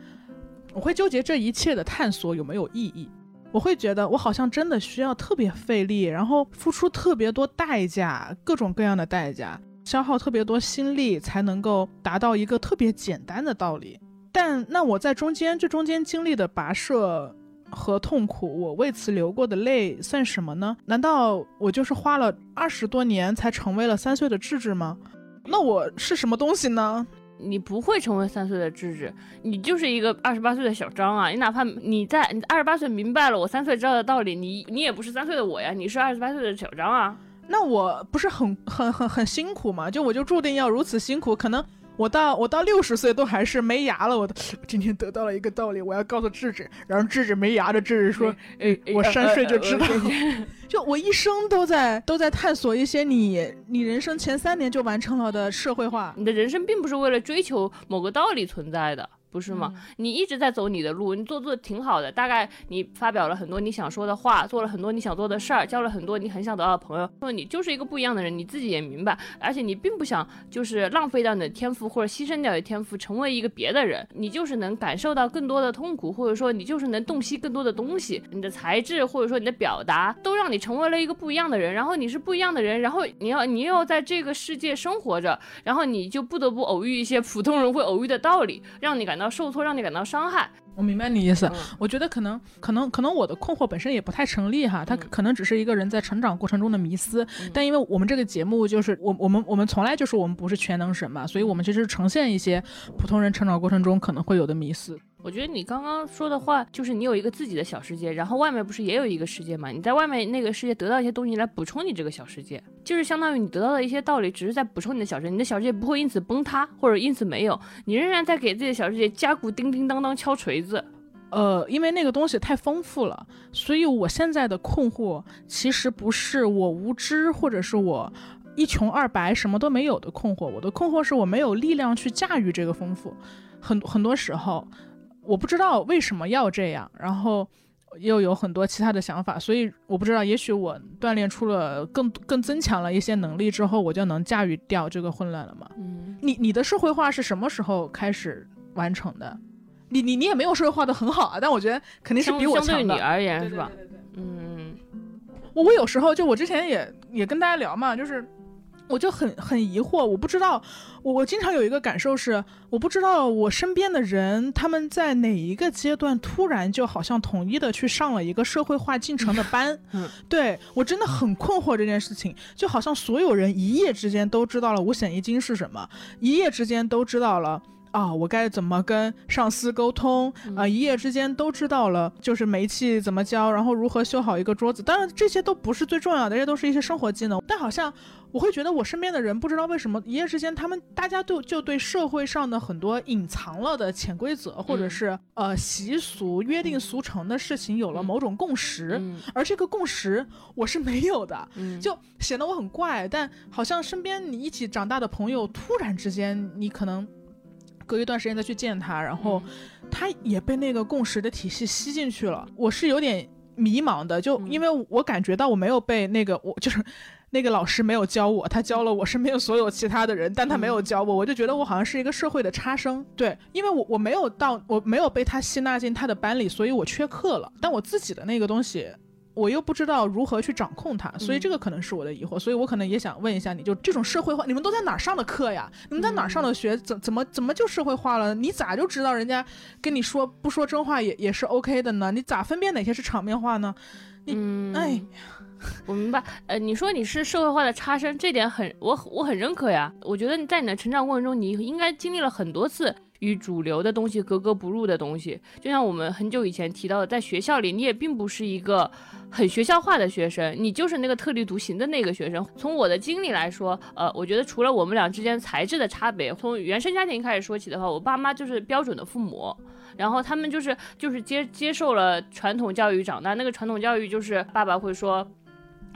我会纠结这一切的探索有没有意义。我会觉得我好像真的需要特别费力，然后付出特别多代价，各种各样的代价，消耗特别多心力，才能够达到一个特别简单的道理。但那我在中间这中间经历的跋涉和痛苦，我为此流过的泪算什么呢？难道我就是花了二十多年才成为了三岁的智智吗？那我是什么东西呢？你不会成为三岁的智智，你就是一个二十八岁的小张啊！你哪怕你在你二十八岁明白了我三岁知道的道理，你你也不是三岁的我呀，你是二十八岁的小张啊！那我不是很很很很辛苦吗？就我就注定要如此辛苦，可能我到我到六十岁都还是没牙了。我的今天得到了一个道理，我要告诉智智，然后智智没牙的智智说：“哎，我三岁就知道。”就我一生都在都在探索一些你你人生前三年就完成了的社会化。你的人生并不是为了追求某个道理存在的。不是吗？你一直在走你的路，你做做的挺好的。大概你发表了很多你想说的话，做了很多你想做的事儿，交了很多你很想得到的朋友。说你就是一个不一样的人，你自己也明白，而且你并不想就是浪费掉你的天赋或者牺牲掉你的天赋，成为一个别的人。你就是能感受到更多的痛苦，或者说你就是能洞悉更多的东西。你的才智或者说你的表达，都让你成为了一个不一样的人。然后你是不一样的人，然后你要你又要在这个世界生活着，然后你就不得不偶遇一些普通人会偶遇的道理，让你感到。受挫让你感到伤害，我明白你意思。嗯、我觉得可能可能可能我的困惑本身也不太成立哈，它可能只是一个人在成长过程中的迷思。嗯、但因为我们这个节目就是我我们我们从来就是我们不是全能神嘛，所以我们其实呈现一些普通人成长过程中可能会有的迷思。我觉得你刚刚说的话，就是你有一个自己的小世界，然后外面不是也有一个世界嘛？你在外面那个世界得到一些东西来补充你这个小世界，就是相当于你得到的一些道理，只是在补充你的小世界，你的小世界不会因此崩塌或者因此没有，你仍然在给自己的小世界加固叮叮当当敲锤子。呃，因为那个东西太丰富了，所以我现在的困惑其实不是我无知或者是我一穷二白什么都没有的困惑，我的困惑是我没有力量去驾驭这个丰富，很很多时候。我不知道为什么要这样，然后又有很多其他的想法，所以我不知道，也许我锻炼出了更更增强了一些能力之后，我就能驾驭掉这个混乱了吗？嗯，你你的社会化是什么时候开始完成的？你你你也没有社会化的很好啊，但我觉得肯定是比我强的。相对你而言是吧？对对对对嗯，我我有时候就我之前也也跟大家聊嘛，就是。我就很很疑惑，我不知道，我我经常有一个感受是，我不知道我身边的人他们在哪一个阶段突然就好像统一的去上了一个社会化进程的班，嗯，对我真的很困惑这件事情，就好像所有人一夜之间都知道了五险一金是什么，一夜之间都知道了。啊，我该怎么跟上司沟通啊？一夜之间都知道了，就是煤气怎么交，然后如何修好一个桌子。当然，这些都不是最重要的，这些都是一些生活技能。但好像我会觉得，我身边的人不知道为什么一夜之间，他们大家都就对社会上的很多隐藏了的潜规则，或者是呃习俗、约定俗成的事情有了某种共识，嗯而这个共识我是没有的，嗯 就显得我很怪。但好像身边你一起长大的朋友，突然之间你可能。隔一段时间再去见他，然后他也被那个共识的体系吸进去了。我是有点迷茫的，就因为我感觉到我没有被那个，我就是那个老师没有教我，他教了我身边所有其他的人，但他没有教我，我就觉得我好像是一个社会的差生。对，因为我我没有到，我没有被他吸纳进他的班里，所以我缺课了。但我自己的那个东西。我又不知道如何去掌控它，所以这个可能是我的疑惑，所以我可能也想问一下你，就这种社会化，你们都在哪儿上的课呀？你们在哪儿上的学？怎怎么怎么就社会化了？你咋就知道人家跟你说不说真话也也是 OK 的呢？你咋分辨哪些是场面话呢？你嗯，哎，我明白，呃，你说你是社会化的差生，这点很我我很认可呀。我觉得你在你的成长过程中，你应该经历了很多次与主流的东西格格不入的东西。就像我们很久以前提到的，在学校里，你也并不是一个很学校化的学生，你就是那个特立独行的那个学生。从我的经历来说，呃，我觉得除了我们俩之间材质的差别，从原生家庭开始说起的话，我爸妈就是标准的父母。然后他们就是就是接接受了传统教育长大，那个传统教育就是爸爸会说。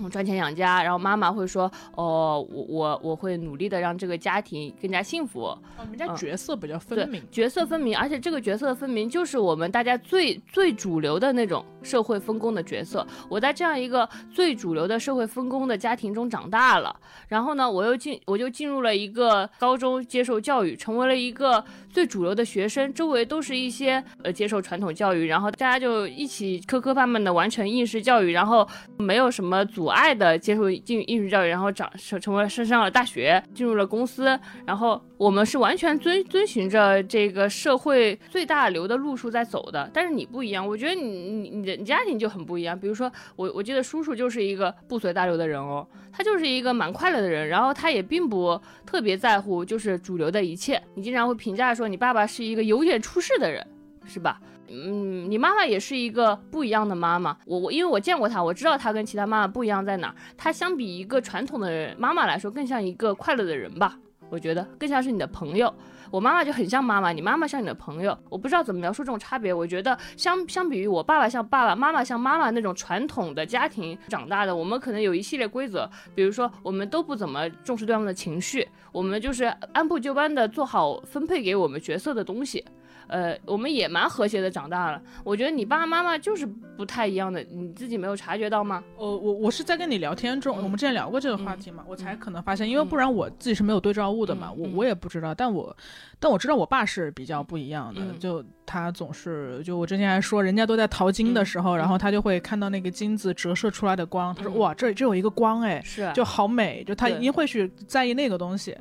赚钱养家，然后妈妈会说：“哦，我我我会努力的让这个家庭更加幸福。”我们家角色比较分明，角色分明，而且这个角色分明就是我们大家最最主流的那种社会分工的角色。我在这样一个最主流的社会分工的家庭中长大了，然后呢，我又进我就进入了一个高中接受教育，成为了一个最主流的学生，周围都是一些呃接受传统教育，然后大家就一起磕磕绊绊的完成应试教育，然后没有什么阻。爱的接受进应试教育，然后长成成为升上了大学，进入了公司，然后我们是完全遵遵循着这个社会最大流的路数在走的。但是你不一样，我觉得你你你的家庭就很不一样。比如说我我记得叔叔就是一个不随大流的人哦，他就是一个蛮快乐的人，然后他也并不特别在乎就是主流的一切。你经常会评价说你爸爸是一个有点出世的人，是吧？嗯，你妈妈也是一个不一样的妈妈。我我因为我见过她，我知道她跟其他妈妈不一样在哪儿。她相比一个传统的妈妈来说，更像一个快乐的人吧？我觉得更像是你的朋友。我妈妈就很像妈妈，你妈妈像你的朋友。我不知道怎么描述这种差别。我觉得相相比于我爸爸像爸爸妈妈像妈妈那种传统的家庭长大的，我们可能有一系列规则，比如说我们都不怎么重视对方的情绪，我们就是按部就班的做好分配给我们角色的东西。呃，我们也蛮和谐的长大了。我觉得你爸爸妈妈就是不太一样的，你自己没有察觉到吗？呃，我我是在跟你聊天中，我们之前聊过这个话题嘛，我才可能发现，因为不然我自己是没有对照物的嘛，我我也不知道。但我但我知道我爸是比较不一样的，就他总是就我之前还说，人家都在淘金的时候，然后他就会看到那个金子折射出来的光，他说哇，这这有一个光哎，是就好美，就他一定会去在意那个东西。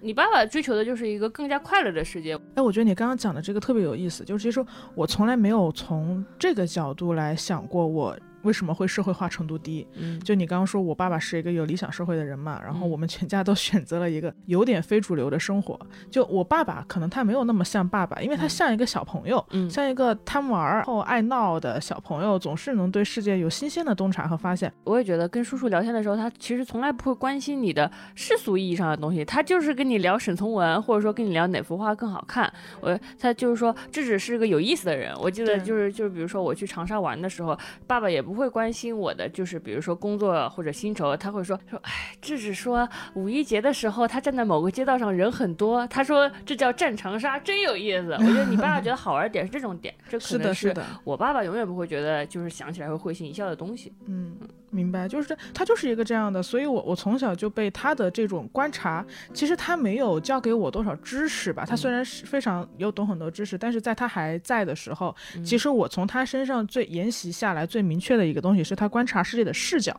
你爸爸追求的就是一个更加快乐的世界。哎，我觉得你刚刚讲的这个特别有意思，就是其实我从来没有从这个角度来想过我。为什么会社会化程度低？嗯，就你刚刚说，我爸爸是一个有理想社会的人嘛，然后我们全家都选择了一个有点非主流的生活。就我爸爸可能他没有那么像爸爸，因为他像一个小朋友，像一个贪玩后爱闹的小朋友，总是能对世界有新鲜的洞察和发现。我也觉得跟叔叔聊天的时候，他其实从来不会关心你的世俗意义上的东西，他就是跟你聊沈从文，或者说跟你聊哪幅画更好看。我他就是说，智智是个有意思的人。我记得就是就是比如说我去长沙玩的时候，爸爸也不会关心我的，就是比如说工作或者薪酬，他会说说，哎，智智说五一节的时候，他站在某个街道上人很多，他说这叫战长沙，真有意思。我觉得你爸爸觉得好玩点是这种点，这可能是我爸爸永远不会觉得就是想起来会会心一笑的东西。嗯。明白，就是他就是一个这样的，所以我我从小就被他的这种观察，其实他没有教给我多少知识吧。他虽然是非常有懂很多知识，但是在他还在的时候，其实我从他身上最沿袭下来最明确的一个东西是他观察世界的视角，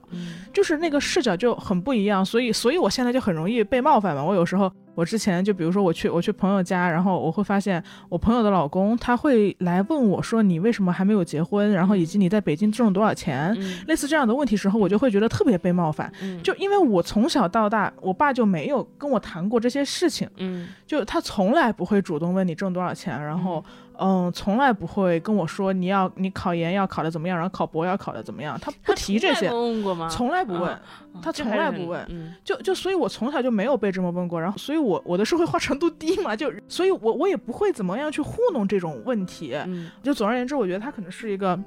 就是那个视角就很不一样。所以，所以我现在就很容易被冒犯嘛。我有时候。我之前就比如说我去我去朋友家，然后我会发现我朋友的老公他会来问我说你为什么还没有结婚，然后以及你在北京挣多少钱，类似这样的问题时候，我就会觉得特别被冒犯。就因为我从小到大，我爸就没有跟我谈过这些事情，嗯，就他从来不会主动问你挣多少钱，然后。嗯，从来不会跟我说你要你考研要考的怎么样，然后考博要考的怎么样，他不提这些，从来不问，他从来不问，就就所以，我从小就没有被这么问过，然后，所以我我的社会化程度低嘛，就所以，我我也不会怎么样去糊弄这种问题，就总而言之，我觉得他可能是一个。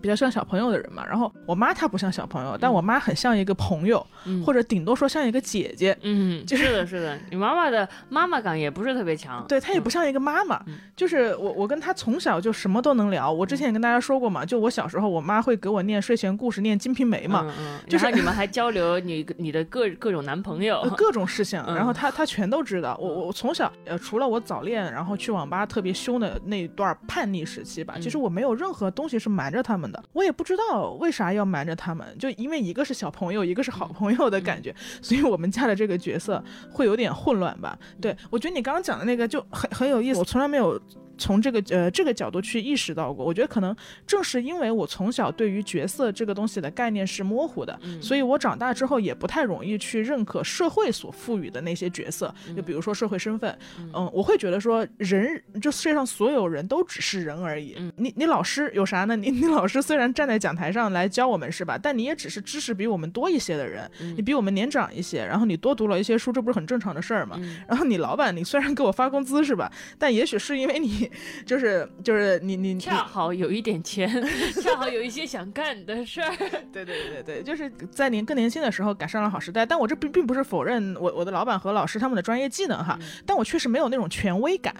比较像小朋友的人嘛，然后我妈她不像小朋友，但我妈很像一个朋友，或者顶多说像一个姐姐。嗯，就是的，是的，你妈妈的妈妈感也不是特别强。对她也不像一个妈妈，就是我我跟她从小就什么都能聊。我之前也跟大家说过嘛，就我小时候，我妈会给我念睡前故事，念《金瓶梅》嘛。嗯嗯。就是你们还交流你你的各各种男朋友，各种事情，然后她她全都知道。我我从小呃，除了我早恋，然后去网吧特别凶的那段叛逆时期吧，其实我没有任何东西是瞒着他们的，我也不知道。为啥要瞒着他们？就因为一个是小朋友，一个是好朋友的感觉，所以我们家的这个角色会有点混乱吧？对我觉得你刚刚讲的那个就很很有意思，我从来没有从这个呃这个角度去意识到过。我觉得可能正是因为我从小对于角色这个东西的概念是模糊的，所以我长大之后也不太容易去认可社会所赋予的那些角色。就比如说社会身份，嗯，我会觉得说人这世界上所有人都只是人而已。你你老师有啥呢？你你老师虽然站在讲台上来教我们是吧？但你也只是知识比我们多一些的人，你比我们年长一些，然后你多读了一些书，这不是很正常的事儿吗？然后你老板，你虽然给我发工资是吧？但也许是因为你就是就是你你恰好有一点钱，恰好有一些想干的事儿。对对对对对，就是在您更年轻的时候赶上了好时代。但我这并并不是否认我我的老板和老师他们的专业技能哈，但我确实没有那种权威感。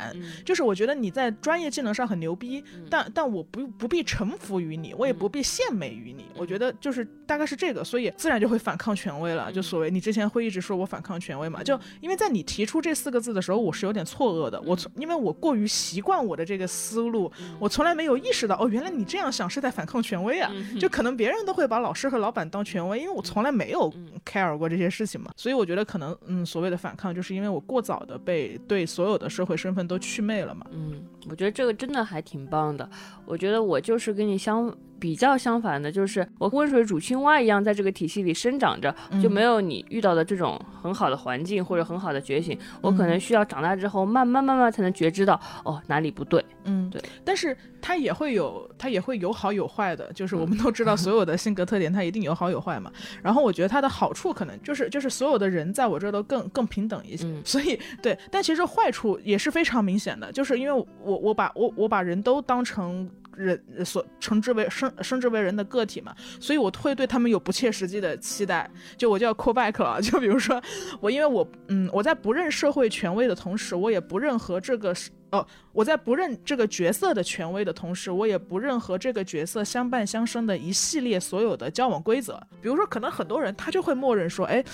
就是我觉得你在专业技能上很牛逼，但但我不不必臣服于你，我也不必献媚于你。我觉得就是大概是这个，所以自然就会反抗权威了。就所谓你之前会一直说我反抗权威嘛？就因为在你提出这四个字的时候，我是有点错愕的。我从因为我过于习惯我的这个思路，我从来没有意识到哦，原来你这样想是在反抗权威啊。就可能别人都会把老师和老板当权威，因为我从来没有 care 过这些事情嘛。所以我觉得可能嗯，所谓的反抗，就是因为我过早的被对所有的社会身份都祛魅了嘛。嗯，我觉得这个真的还挺棒的。我觉得我就是跟你相。比较相反的，就是我温水煮青蛙一样，在这个体系里生长着，就没有你遇到的这种很好的环境或者很好的觉醒。我可能需要长大之后，慢慢慢慢才能觉知到，哦，哪里不对。嗯，对。但是它也会有，它也会有好有坏的。就是我们都知道，所有的性格特点它一定有好有坏嘛。然后我觉得它的好处可能就是，就是所有的人在我这儿都更更平等一些。所以对，但其实坏处也是非常明显的，就是因为我我把我我把人都当成。人所称之为生生之为人的个体嘛，所以我会对他们有不切实际的期待。就我就要 call back 了，就比如说我，因为我嗯，我在不认社会权威的同时，我也不认和这个是。哦，我在不认这个角色的权威的同时，我也不认和这个角色相伴相生的一系列所有的交往规则。比如说，可能很多人他就会默认说，哎，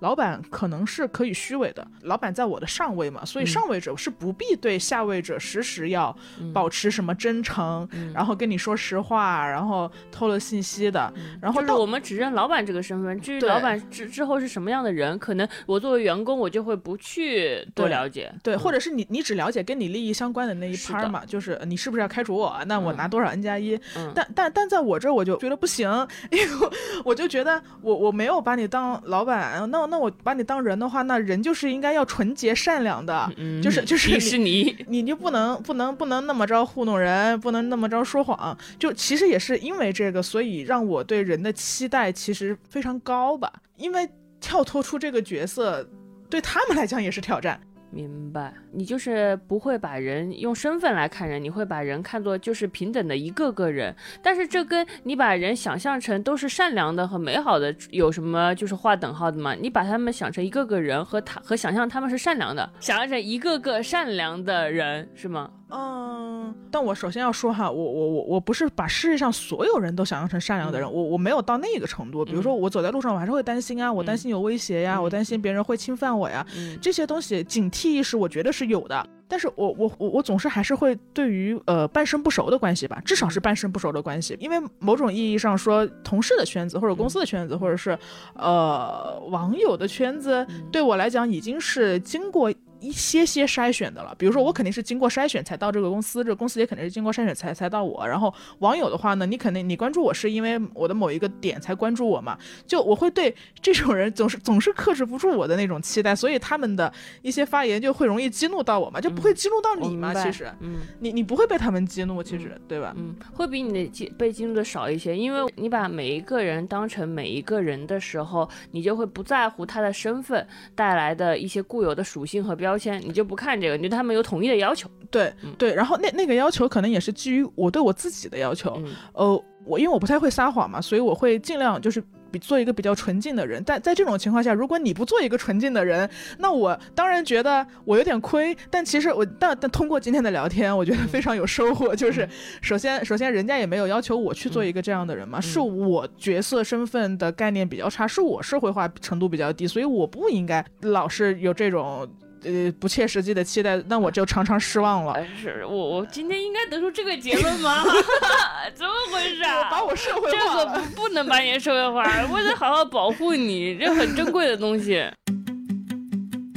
老板可能是可以虚伪的，老板在我的上位嘛，所以上位者是不必对下位者时时要保持什么真诚，然后跟你说实话，然后偷了信息的。然后就是我们只认老板这个身份，至于老板之之后是什么样的人，可能我作为员工，我就会不去多了解。对，或者是你你只了解跟你利利益相关的那一趴嘛，就是你是不是要开除我？那我拿多少 N 加一？但但但在我这我就觉得不行，因为我就觉得我我没有把你当老板，那那我把你当人的话，那人就是应该要纯洁善良的，就是就是是你你就不能不能不能那么着糊弄人，不能那么着说谎。就其实也是因为这个，所以让我对人的期待其实非常高吧。因为跳脱出这个角色，对他们来讲也是挑战。明白，你就是不会把人用身份来看人，你会把人看作就是平等的一个个人。但是这跟你把人想象成都是善良的和美好的有什么就是划等号的吗？你把他们想成一个个人和他和想象他们是善良的，想象成一个个善良的人是吗？嗯，但我首先要说哈，我我我我不是把世界上所有人都想象成善良的人，我我没有到那个程度。比如说我走在路上，我还是会担心啊，我担心有威胁呀，我担心别人会侵犯我呀，这些东西警惕意识我觉得是有的。但是我我我我总是还是会对于呃半生不熟的关系吧，至少是半生不熟的关系，因为某种意义上说，同事的圈子或者公司的圈子，或者是呃网友的圈子，对我来讲已经是经过。一些些筛选的了，比如说我肯定是经过筛选才到这个公司，这个公司也肯定是经过筛选才才到我。然后网友的话呢，你肯定你关注我是因为我的某一个点才关注我嘛，就我会对这种人总是总是克制不住我的那种期待，所以他们的一些发言就会容易激怒到我嘛，就不会激怒到你嘛。其实，嗯，你你不会被他们激怒，其实对吧？嗯，会比你的激被激怒的少一些，因为你把每一个人当成每一个人的时候，你就会不在乎他的身份带来的一些固有的属性和标。标签你就不看这个，你对他们有统一的要求。对对，然后那那个要求可能也是基于我对我自己的要求。呃，我因为我不太会撒谎嘛，所以我会尽量就是比做一个比较纯净的人。但在这种情况下，如果你不做一个纯净的人，那我当然觉得我有点亏。但其实我但但通过今天的聊天，我觉得非常有收获。就是首先首先人家也没有要求我去做一个这样的人嘛，是我角色身份的概念比较差，是我社会化程度比较低，所以我不应该老是有这种。呃，不切实际的期待，那我就常常失望了。是我，我今天应该得出这个结论吗？怎么回事啊？把我社会化？这个不不能把你社会化，我得好好保护你，这很珍贵的东西。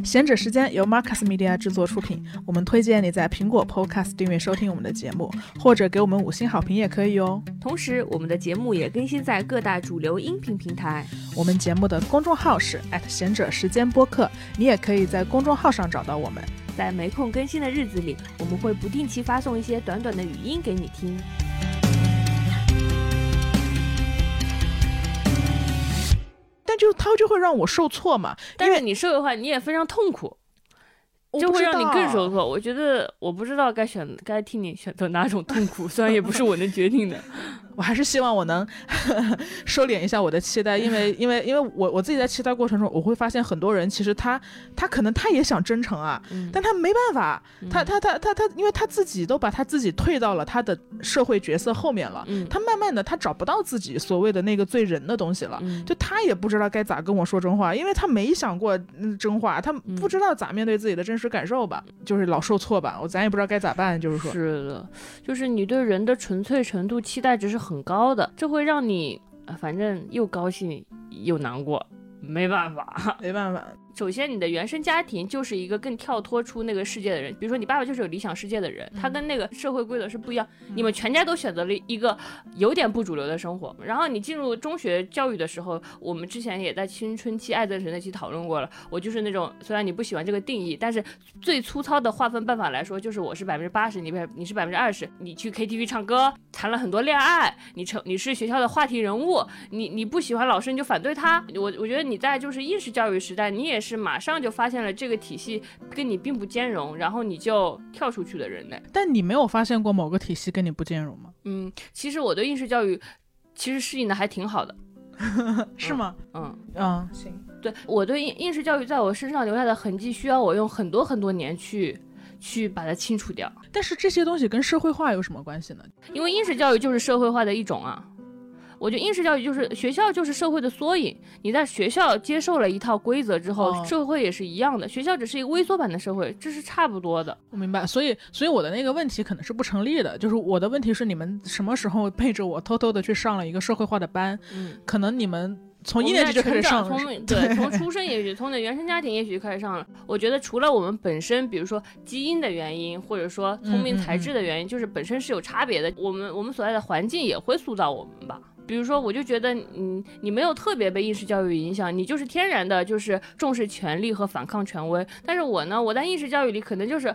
闲者时间由 Marcus Media 制作出品，我们推荐你在苹果 Podcast 订阅收听我们的节目，或者给我们五星好评也可以哦。同时，我们的节目也更新在各大主流音频平台。我们节目的公众号是闲者时间播客，你也可以在公众号上找到我们。在没空更新的日子里，我们会不定期发送一些短短的语音给你听。但就他就会让我受挫嘛，但是你受的话，你也非常痛苦，就会让你更受挫。我觉得我不知道该选该替你选择哪种痛苦，虽然也不是我能决定的。我还是希望我能 收敛一下我的期待，因为因为因为我我自己在期待过程中，我会发现很多人其实他他可能他也想真诚啊，但他没办法，他他他他他，因为他自己都把他自己退到了他的社会角色后面了，他慢慢的他找不到自己所谓的那个最人的东西了，就他也不知道该咋跟我说真话，因为他没想过真话，他不知道咋面对自己的真实感受吧，就是老受挫吧，我咱也不知道该咋办，就是说，是的，就是你对人的纯粹程度期待只是。很高的，这会让你，反正又高兴又难过，没办法，没办法。首先，你的原生家庭就是一个更跳脱出那个世界的人。比如说，你爸爸就是有理想世界的人，他跟那个社会规则是不一样。你们全家都选择了一个有点不主流的生活。然后你进入中学教育的时候，我们之前也在青春期爱憎神那期讨论过了。我就是那种，虽然你不喜欢这个定义，但是最粗糙的划分办法来说，就是我是百分之八十，你百你是百分之二十。你去 KTV 唱歌，谈了很多恋爱，你成你是学校的话题人物，你你不喜欢老师你就反对他。我我觉得你在就是应试教育时代，你也是马上就发现了这个体系跟你并不兼容，然后你就跳出去的人类。但你没有发现过某个体系跟你不兼容吗？嗯，其实我对应试教育其实适应的还挺好的，是吗？嗯嗯，行。对我对应应试教育在我身上留下的痕迹，需要我用很多很多年去去把它清除掉。但是这些东西跟社会化有什么关系呢？因为应试教育就是社会化的一种啊。我觉得应试教育就是学校就是社会的缩影。你在学校接受了一套规则之后，社会也是一样的。学校只是一个微缩版的社会，这是差不多的。我明白，所以所以我的那个问题可能是不成立的。就是我的问题是，你们什么时候背着我偷偷的去上了一个社会化的班？嗯，可能你们从一年级就开始上，从对，从出生也许从你的原生家庭也许就开始上了。我觉得除了我们本身，比如说基因的原因，或者说聪明才智的原因，就是本身是有差别的。我们我们所在的环境也会塑造我们吧。比如说，我就觉得，嗯，你没有特别被应试教育影响，你就是天然的，就是重视权力和反抗权威。但是我呢，我在应试教育里可能就是。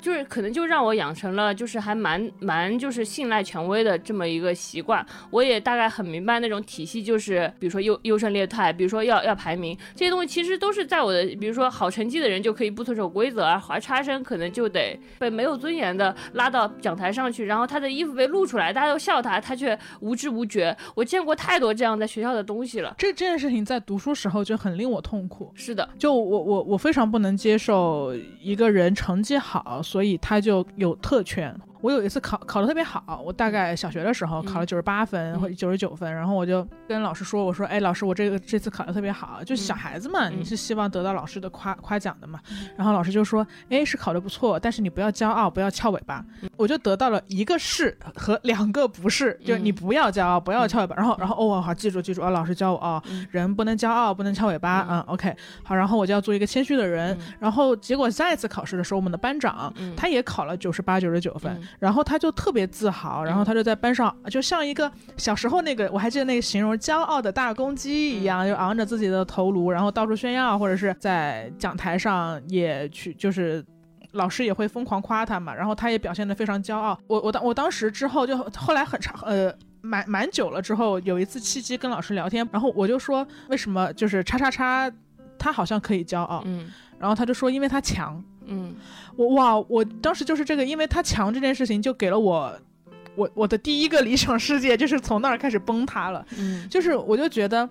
就是可能就让我养成了就是还蛮蛮就是信赖权威的这么一个习惯。我也大概很明白那种体系，就是比如说优优胜劣汰，比如说要要排名这些东西，其实都是在我的，比如说好成绩的人就可以不遵守规则啊，而差生可能就得被没有尊严的拉到讲台上去，然后他的衣服被露出来，大家都笑他，他却无知无觉。我见过太多这样在学校的东西了。这这件事情在读书时候就很令我痛苦。是的，就我我我非常不能接受一个人成绩好。所以他就有特权。我有一次考考的特别好，我大概小学的时候考了九十八分或九十九分，然后我就跟老师说：“我说，哎，老师，我这个这次考的特别好，就小孩子嘛，你是希望得到老师的夸夸奖的嘛。”然后老师就说：“哎，是考的不错，但是你不要骄傲，不要翘尾巴。”我就得到了一个是和两个不是，就是你不要骄傲，不要翘尾巴。然后，然后哦，好，记住记住啊，老师教我啊，人不能骄傲，不能翘尾巴。嗯，OK，好，然后我就要做一个谦虚的人。然后结果下一次考试的时候，我们的班长他也考了九十八、九十九分。然后他就特别自豪，然后他就在班上，就像一个小时候那个，我还记得那个形容，骄傲的大公鸡一样，就昂着自己的头颅，然后到处炫耀，或者是在讲台上也去，就是老师也会疯狂夸他嘛，然后他也表现得非常骄傲。我我当我当时之后就后来很长，呃，蛮蛮久了之后，有一次契机跟老师聊天，然后我就说为什么就是叉叉叉，他好像可以骄傲，嗯，然后他就说因为他强。嗯，我哇，我当时就是这个，因为他强这件事情，就给了我，我我的第一个理想世界，就是从那儿开始崩塌了。嗯，就是我就觉得。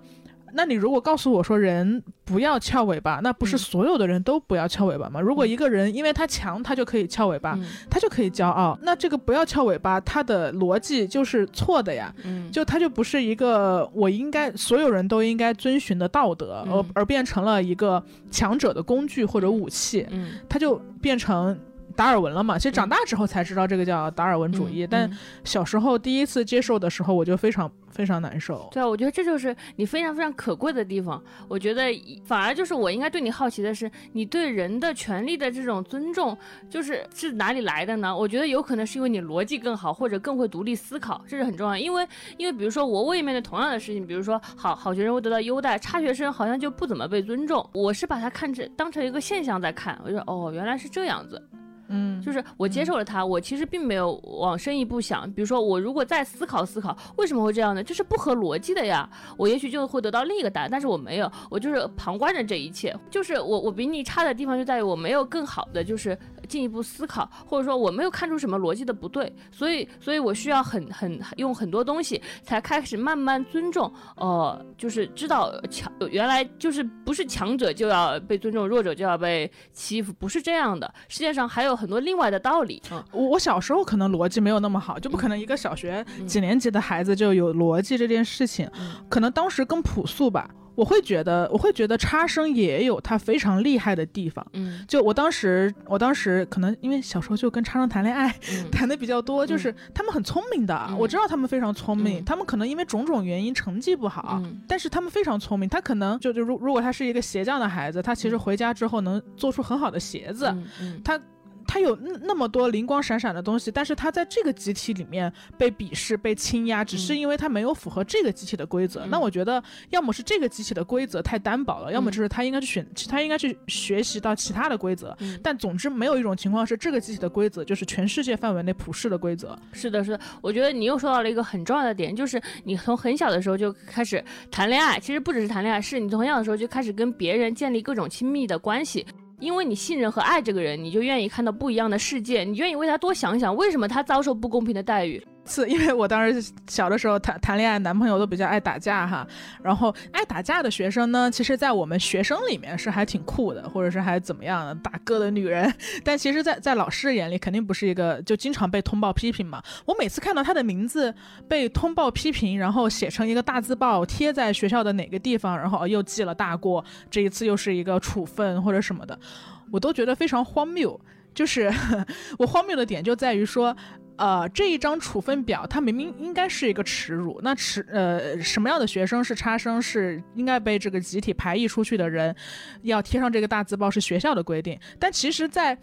那你如果告诉我说人不要翘尾巴，那不是所有的人都不要翘尾巴吗？如果一个人因为他强，他就可以翘尾巴，他就可以骄傲，那这个不要翘尾巴，他的逻辑就是错的呀。嗯，就他就不是一个我应该所有人都应该遵循的道德，而而变成了一个强者的工具或者武器。嗯，他就变成。达尔文了嘛。其实长大之后才知道这个叫达尔文主义，但小时候第一次接受的时候，我就非常非常难受。对啊，我觉得这就是你非常非常可贵的地方。我觉得反而就是我应该对你好奇的是，你对人的权利的这种尊重，就是是哪里来的呢？我觉得有可能是因为你逻辑更好，或者更会独立思考，这是很重要。因为因为比如说我我也面对同样的事情，比如说好好学生会得到优待，差学生好像就不怎么被尊重。我是把它看成当成一个现象在看，我就哦原来是这样子。嗯，就是我接受了他，我其实并没有往深一步想。比如说，我如果再思考思考，为什么会这样呢？这是不合逻辑的呀。我也许就会得到另一个答案，但是我没有，我就是旁观着这一切。就是我我比你差的地方就在于我没有更好的就是进一步思考，或者说我没有看出什么逻辑的不对。所以，所以我需要很很用很多东西才开始慢慢尊重。呃，就是知道强原来就是不是强者就要被尊重，弱者就要被欺负，不是这样的。世界上还有。很多另外的道理嗯，我我小时候可能逻辑没有那么好，就不可能一个小学几年级的孩子就有逻辑这件事情，可能当时更朴素吧。我会觉得，我会觉得差生也有他非常厉害的地方。嗯，就我当时，我当时可能因为小时候就跟差生谈恋爱，谈的比较多，就是他们很聪明的，我知道他们非常聪明，他们可能因为种种原因成绩不好，但是他们非常聪明。他可能就就如如果他是一个鞋匠的孩子，他其实回家之后能做出很好的鞋子，他。他有那那么多灵光闪闪的东西，但是他在这个集体里面被鄙视、被倾压，只是因为他没有符合这个集体的规则。那我觉得，要么是这个集体的规则太单薄了，要么就是他应该去选，他应该去学习到其他的规则。但总之，没有一种情况是这个集体的规则就是全世界范围内普世的规则。是的，是的。我觉得你又说到了一个很重要的点，就是你从很小的时候就开始谈恋爱，其实不只是谈恋爱，是你从很小的时候就开始跟别人建立各种亲密的关系。因为你信任和爱这个人，你就愿意看到不一样的世界，你愿意为他多想想，为什么他遭受不公平的待遇。次因为我当时小的时候谈谈恋爱，男朋友都比较爱打架哈。然后爱打架的学生呢，其实，在我们学生里面是还挺酷的，或者是还怎么样的大哥的女人。但其实，在在老师眼里，肯定不是一个就经常被通报批评嘛。我每次看到他的名字被通报批评，然后写成一个大字报贴在学校的哪个地方，然后又记了大过，这一次又是一个处分或者什么的，我都觉得非常荒谬。就是 我荒谬的点就在于说。呃，这一张处分表，它明明应该是一个耻辱。那耻呃，什么样的学生是差生，是应该被这个集体排异出去的人，要贴上这个大字报是学校的规定。但其实，在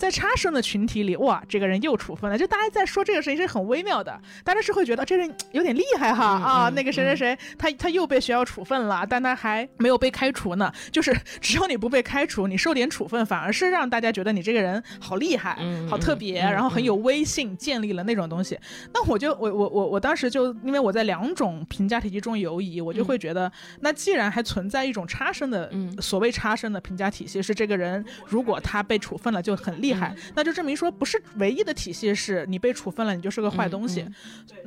在差生的群体里，哇，这个人又处分了。就大家在说这个事情是很微妙的，大家是会觉得这人有点厉害哈啊，那个谁谁谁，他他又被学校处分了，但他还没有被开除呢。就是 只要你不被开除，你受点处分，反而是让大家觉得你这个人好厉害，好特别，然后很有威信，建立了那种东西。那我就我我我我当时就因为我在两种评价体系中游移，我就会觉得，那既然还存在一种差生的所谓差生的评价体系，是这个人如果他被处分了就很厉。厉害，那就证明说不是唯一的体系，是你被处分了，你就是个坏东西。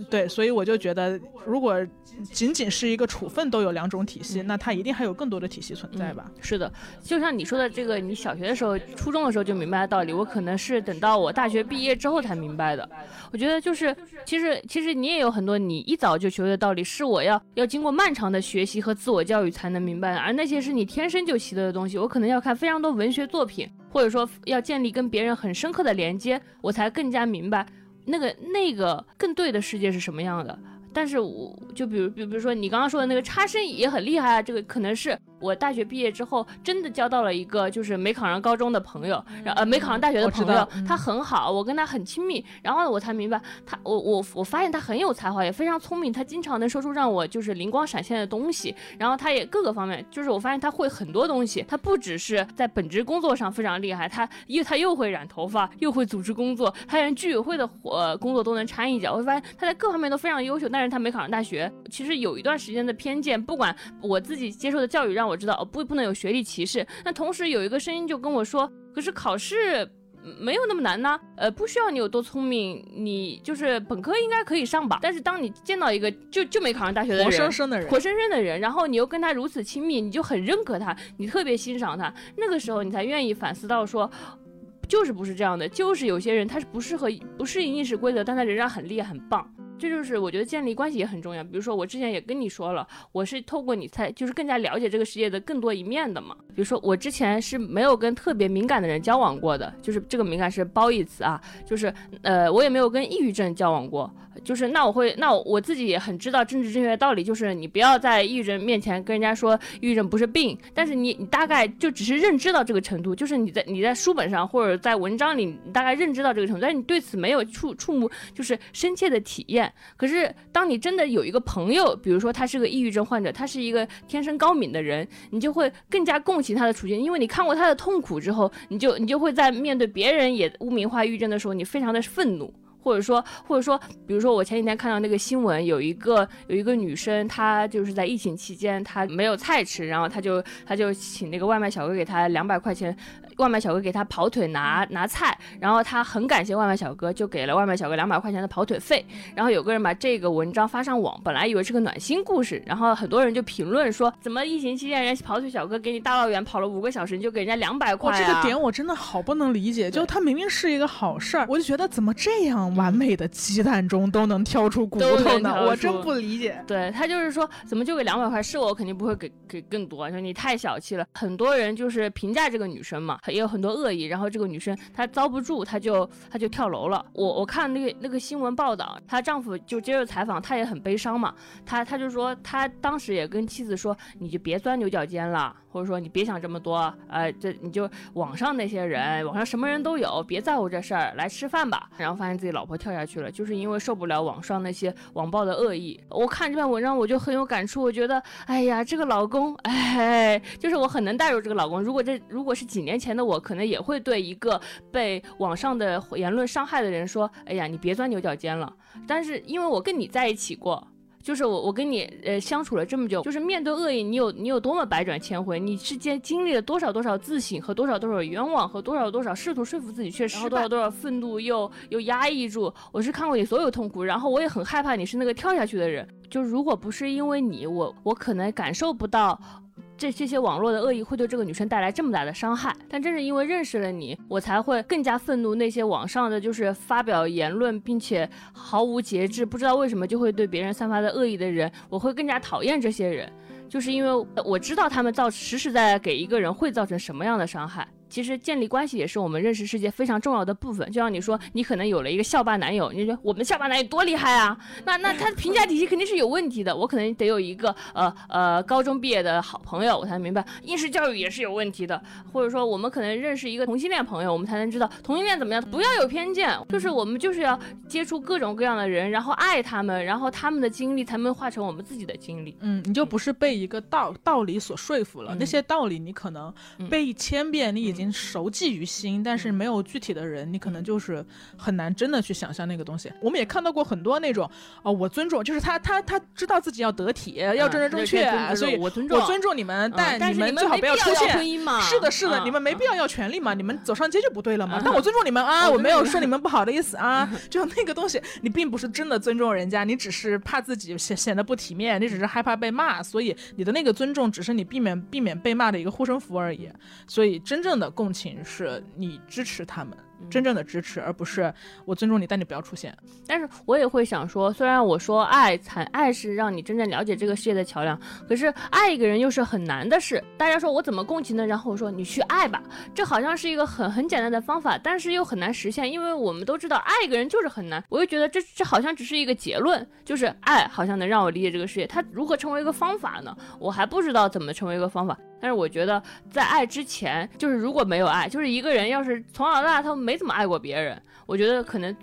对，所以我就觉得，如果仅仅是一个处分都有两种体系，那它一定还有更多的体系存在吧？是的，就像你说的这个，你小学的时候、初中的时候就明白的道理，我可能是等到我大学毕业之后才明白的。我觉得就是，其实其实你也有很多你一早就学的道理，是我要要经过漫长的学习和自我教育才能明白的，而那些是你天生就习得的东西，我可能要看非常多文学作品。或者说要建立跟别人很深刻的连接，我才更加明白那个那个更对的世界是什么样的。但是我就比如比比如说你刚刚说的那个差生也很厉害啊，这个可能是。我大学毕业之后，真的交到了一个就是没考上高中的朋友，呃，没考上大学的朋友，他很好，我跟他很亲密，然后我才明白他，我我我发现他很有才华，也非常聪明，他经常能说出让我就是灵光闪现的东西，然后他也各个方面，就是我发现他会很多东西，他不只是在本职工作上非常厉害，他又他又会染头发，又会组织工作，他连居委会的活工作都能掺一脚，我会发现他在各方面都非常优秀，但是他没考上大学，其实有一段时间的偏见，不管我自己接受的教育让我。知道哦，不不能有学历歧视。那同时有一个声音就跟我说，可是考试没有那么难呢，呃，不需要你有多聪明，你就是本科应该可以上吧。但是当你见到一个就就没考上大学的人，活生生的人，活生生的人，然后你又跟他如此亲密，你就很认可他，你特别欣赏他，那个时候你才愿意反思到说，就是不是这样的，就是有些人他是不适合不适应应试规则，但他仍然很厉害很棒。这就是我觉得建立关系也很重要。比如说我之前也跟你说了，我是透过你才就是更加了解这个世界的更多一面的嘛。比如说我之前是没有跟特别敏感的人交往过的，就是这个敏感是褒义词啊，就是呃我也没有跟抑郁症交往过。就是那我会那我自己也很知道政治正确的道理，就是你不要在抑郁症面前跟人家说抑郁症不是病，但是你你大概就只是认知到这个程度，就是你在你在书本上或者在文章里你大概认知到这个程度，但是你对此没有触触目就是深切的体验。可是当你真的有一个朋友，比如说他是个抑郁症患者，他是一个天生高敏的人，你就会更加共情他的处境，因为你看过他的痛苦之后，你就你就会在面对别人也污名化抑郁症的时候，你非常的愤怒。或者说，或者说，比如说，我前几天看到那个新闻，有一个有一个女生，她就是在疫情期间，她没有菜吃，然后她就她就请那个外卖小哥给她两百块钱。外卖小哥给他跑腿拿拿菜，然后他很感谢外卖小哥，就给了外卖小哥两百块钱的跑腿费。然后有个人把这个文章发上网，本来以为是个暖心故事，然后很多人就评论说，怎么疫情期间人家跑腿小哥给你大老远跑了五个小时，你就给人家两百块？这个点我真的好不能理解，就他明明是一个好事儿，我就觉得怎么这样完美的鸡蛋中都能挑出骨头呢？我真不理解。对他就是说，怎么就给两百块？是我肯定不会给给更多，说你太小气了。很多人就是评价这个女生嘛。也有很多恶意，然后这个女生她遭不住，她就她就跳楼了。我我看那个那个新闻报道，她丈夫就接受采访，她也很悲伤嘛。她她就说，她当时也跟妻子说，你就别钻牛角尖了。或者说你别想这么多，呃，这你就网上那些人，网上什么人都有，别在乎这事儿，来吃饭吧。然后发现自己老婆跳下去了，就是因为受不了网上那些网暴的恶意。我看这篇文章我就很有感触，我觉得，哎呀，这个老公，哎，就是我很能带入这个老公。如果这如果是几年前的我，可能也会对一个被网上的言论伤害的人说，哎呀，你别钻牛角尖了。但是因为我跟你在一起过。就是我，我跟你呃相处了这么久，就是面对恶意，你有你有多么百转千回，你之间经历了多少多少自省和多少多少冤枉和多少多少试图说服自己却失败，多少多少愤怒又又压抑住。我是看过你所有痛苦，然后我也很害怕你是那个跳下去的人。就如果不是因为你，我我可能感受不到。这这些网络的恶意会对这个女生带来这么大的伤害，但正是因为认识了你，我才会更加愤怒那些网上的就是发表言论并且毫无节制，不知道为什么就会对别人散发的恶意的人，我会更加讨厌这些人，就是因为我知道他们造实实在在给一个人会造成什么样的伤害。其实建立关系也是我们认识世界非常重要的部分。就像你说，你可能有了一个校霸男友，你说我们校霸男友多厉害啊？那那他的评价体系肯定是有问题的。我可能得有一个呃呃高中毕业的好朋友，我才明白应试教育也是有问题的。或者说，我们可能认识一个同性恋朋友，我们才能知道同性恋怎么样。不要有偏见，就是我们就是要接触各种各样的人，然后爱他们，然后他们的经历才能化成我们自己的经历。嗯，你就不是被一个道道理所说服了，那些道理你可能背一千遍，你已经。熟记于心，但是没有具体的人，你可能就是很难真的去想象那个东西。我们也看到过很多那种，哦，我尊重，就是他他他知道自己要得体，要正正正确，所以我尊重我尊重你们，但你们最好不要出现。是的，是的，你们没必要要权利嘛，你们走上街就不对了嘛。但我尊重你们啊，我没有说你们不好的意思啊，就那个东西，你并不是真的尊重人家，你只是怕自己显显得不体面，你只是害怕被骂，所以你的那个尊重只是你避免避免被骂的一个护身符而已。所以真正的共情。是你支持他们。真正的支持，而不是我尊重你，但你不要出现。但是我也会想说，虽然我说爱才爱是让你真正了解这个世界的桥梁，可是爱一个人又是很难的事。大家说我怎么共情呢？然后我说你去爱吧，这好像是一个很很简单的方法，但是又很难实现，因为我们都知道爱一个人就是很难。我又觉得这这好像只是一个结论，就是爱好像能让我理解这个世界，它如何成为一个方法呢？我还不知道怎么成为一个方法。但是我觉得在爱之前，就是如果没有爱，就是一个人要是从小到大他没怎么爱过别人，我觉得可能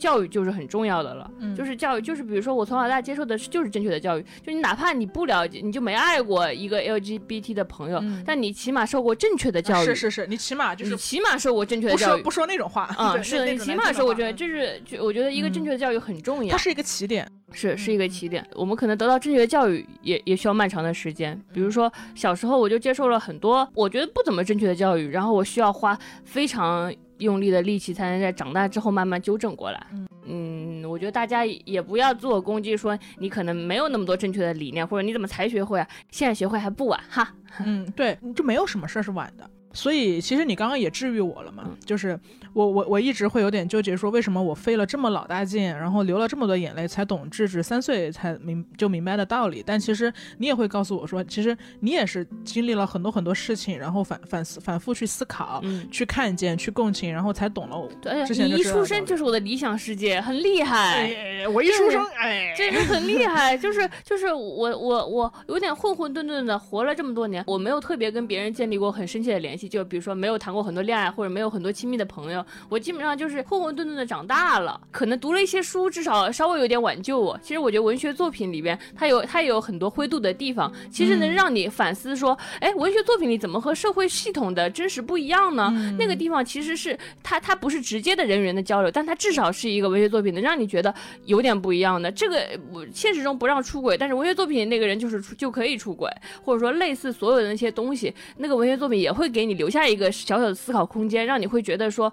教育就是很重要的了。嗯，就是教育，就是比如说我从小到大接受的就是正确的教育，就你哪怕你不了解，你就没爱过一个 LGBT 的朋友，但你起码受过正确的教育。是是是，你起码就是起码受过正确的教育，不说不说那种话啊，是的你起码受过正确，就是就我觉得一个正确的教育很重要，它是一个起点。是是一个起点，我们可能得到正确的教育也也需要漫长的时间。比如说小时候我就接受了很多我觉得不怎么正确的教育，然后我需要花非常用力的力气才能在长大之后慢慢纠正过来。嗯，我觉得大家也不要自我攻击，说你可能没有那么多正确的理念，或者你怎么才学会啊？现在学会还不晚哈。嗯，对，就没有什么事儿是晚的。所以其实你刚刚也治愈我了嘛，嗯就是我我我一直会有点纠结，说为什么我费了这么老大劲，然后流了这么多眼泪，才懂智智三岁才明就明白的道理。但其实你也会告诉我说，其实你也是经历了很多很多事情，然后反反思反复去思考。嗯，去看见，去共情，然后才懂了我。你一出生就是我的理想世界，很厉害。哎，我一出生，哎，这是很厉害，就是 就是我我我有点混混沌沌的活了这么多年，我没有特别跟别人建立过很深切的联系，就比如说没有谈过很多恋爱，或者没有很多亲密的朋友，我基本上就是混混沌沌的长大了。可能读了一些书，至少稍微有点挽救我。其实我觉得文学作品里边，它有它有很多灰度的地方，其实能让你反思说，哎，文学作品里怎么和社会系统的真实不一样呢？那个地方其实是它它不是直接的人与人的交流，但它至少是一个文学作品，能让你觉得有点不一样的。这个我现实中不让出轨，但是文学作品那个人就是出就可以出轨，或者说类似所有的那些东西，那个文学作品也会给你留下一个小小的思考空间，让你会觉得说。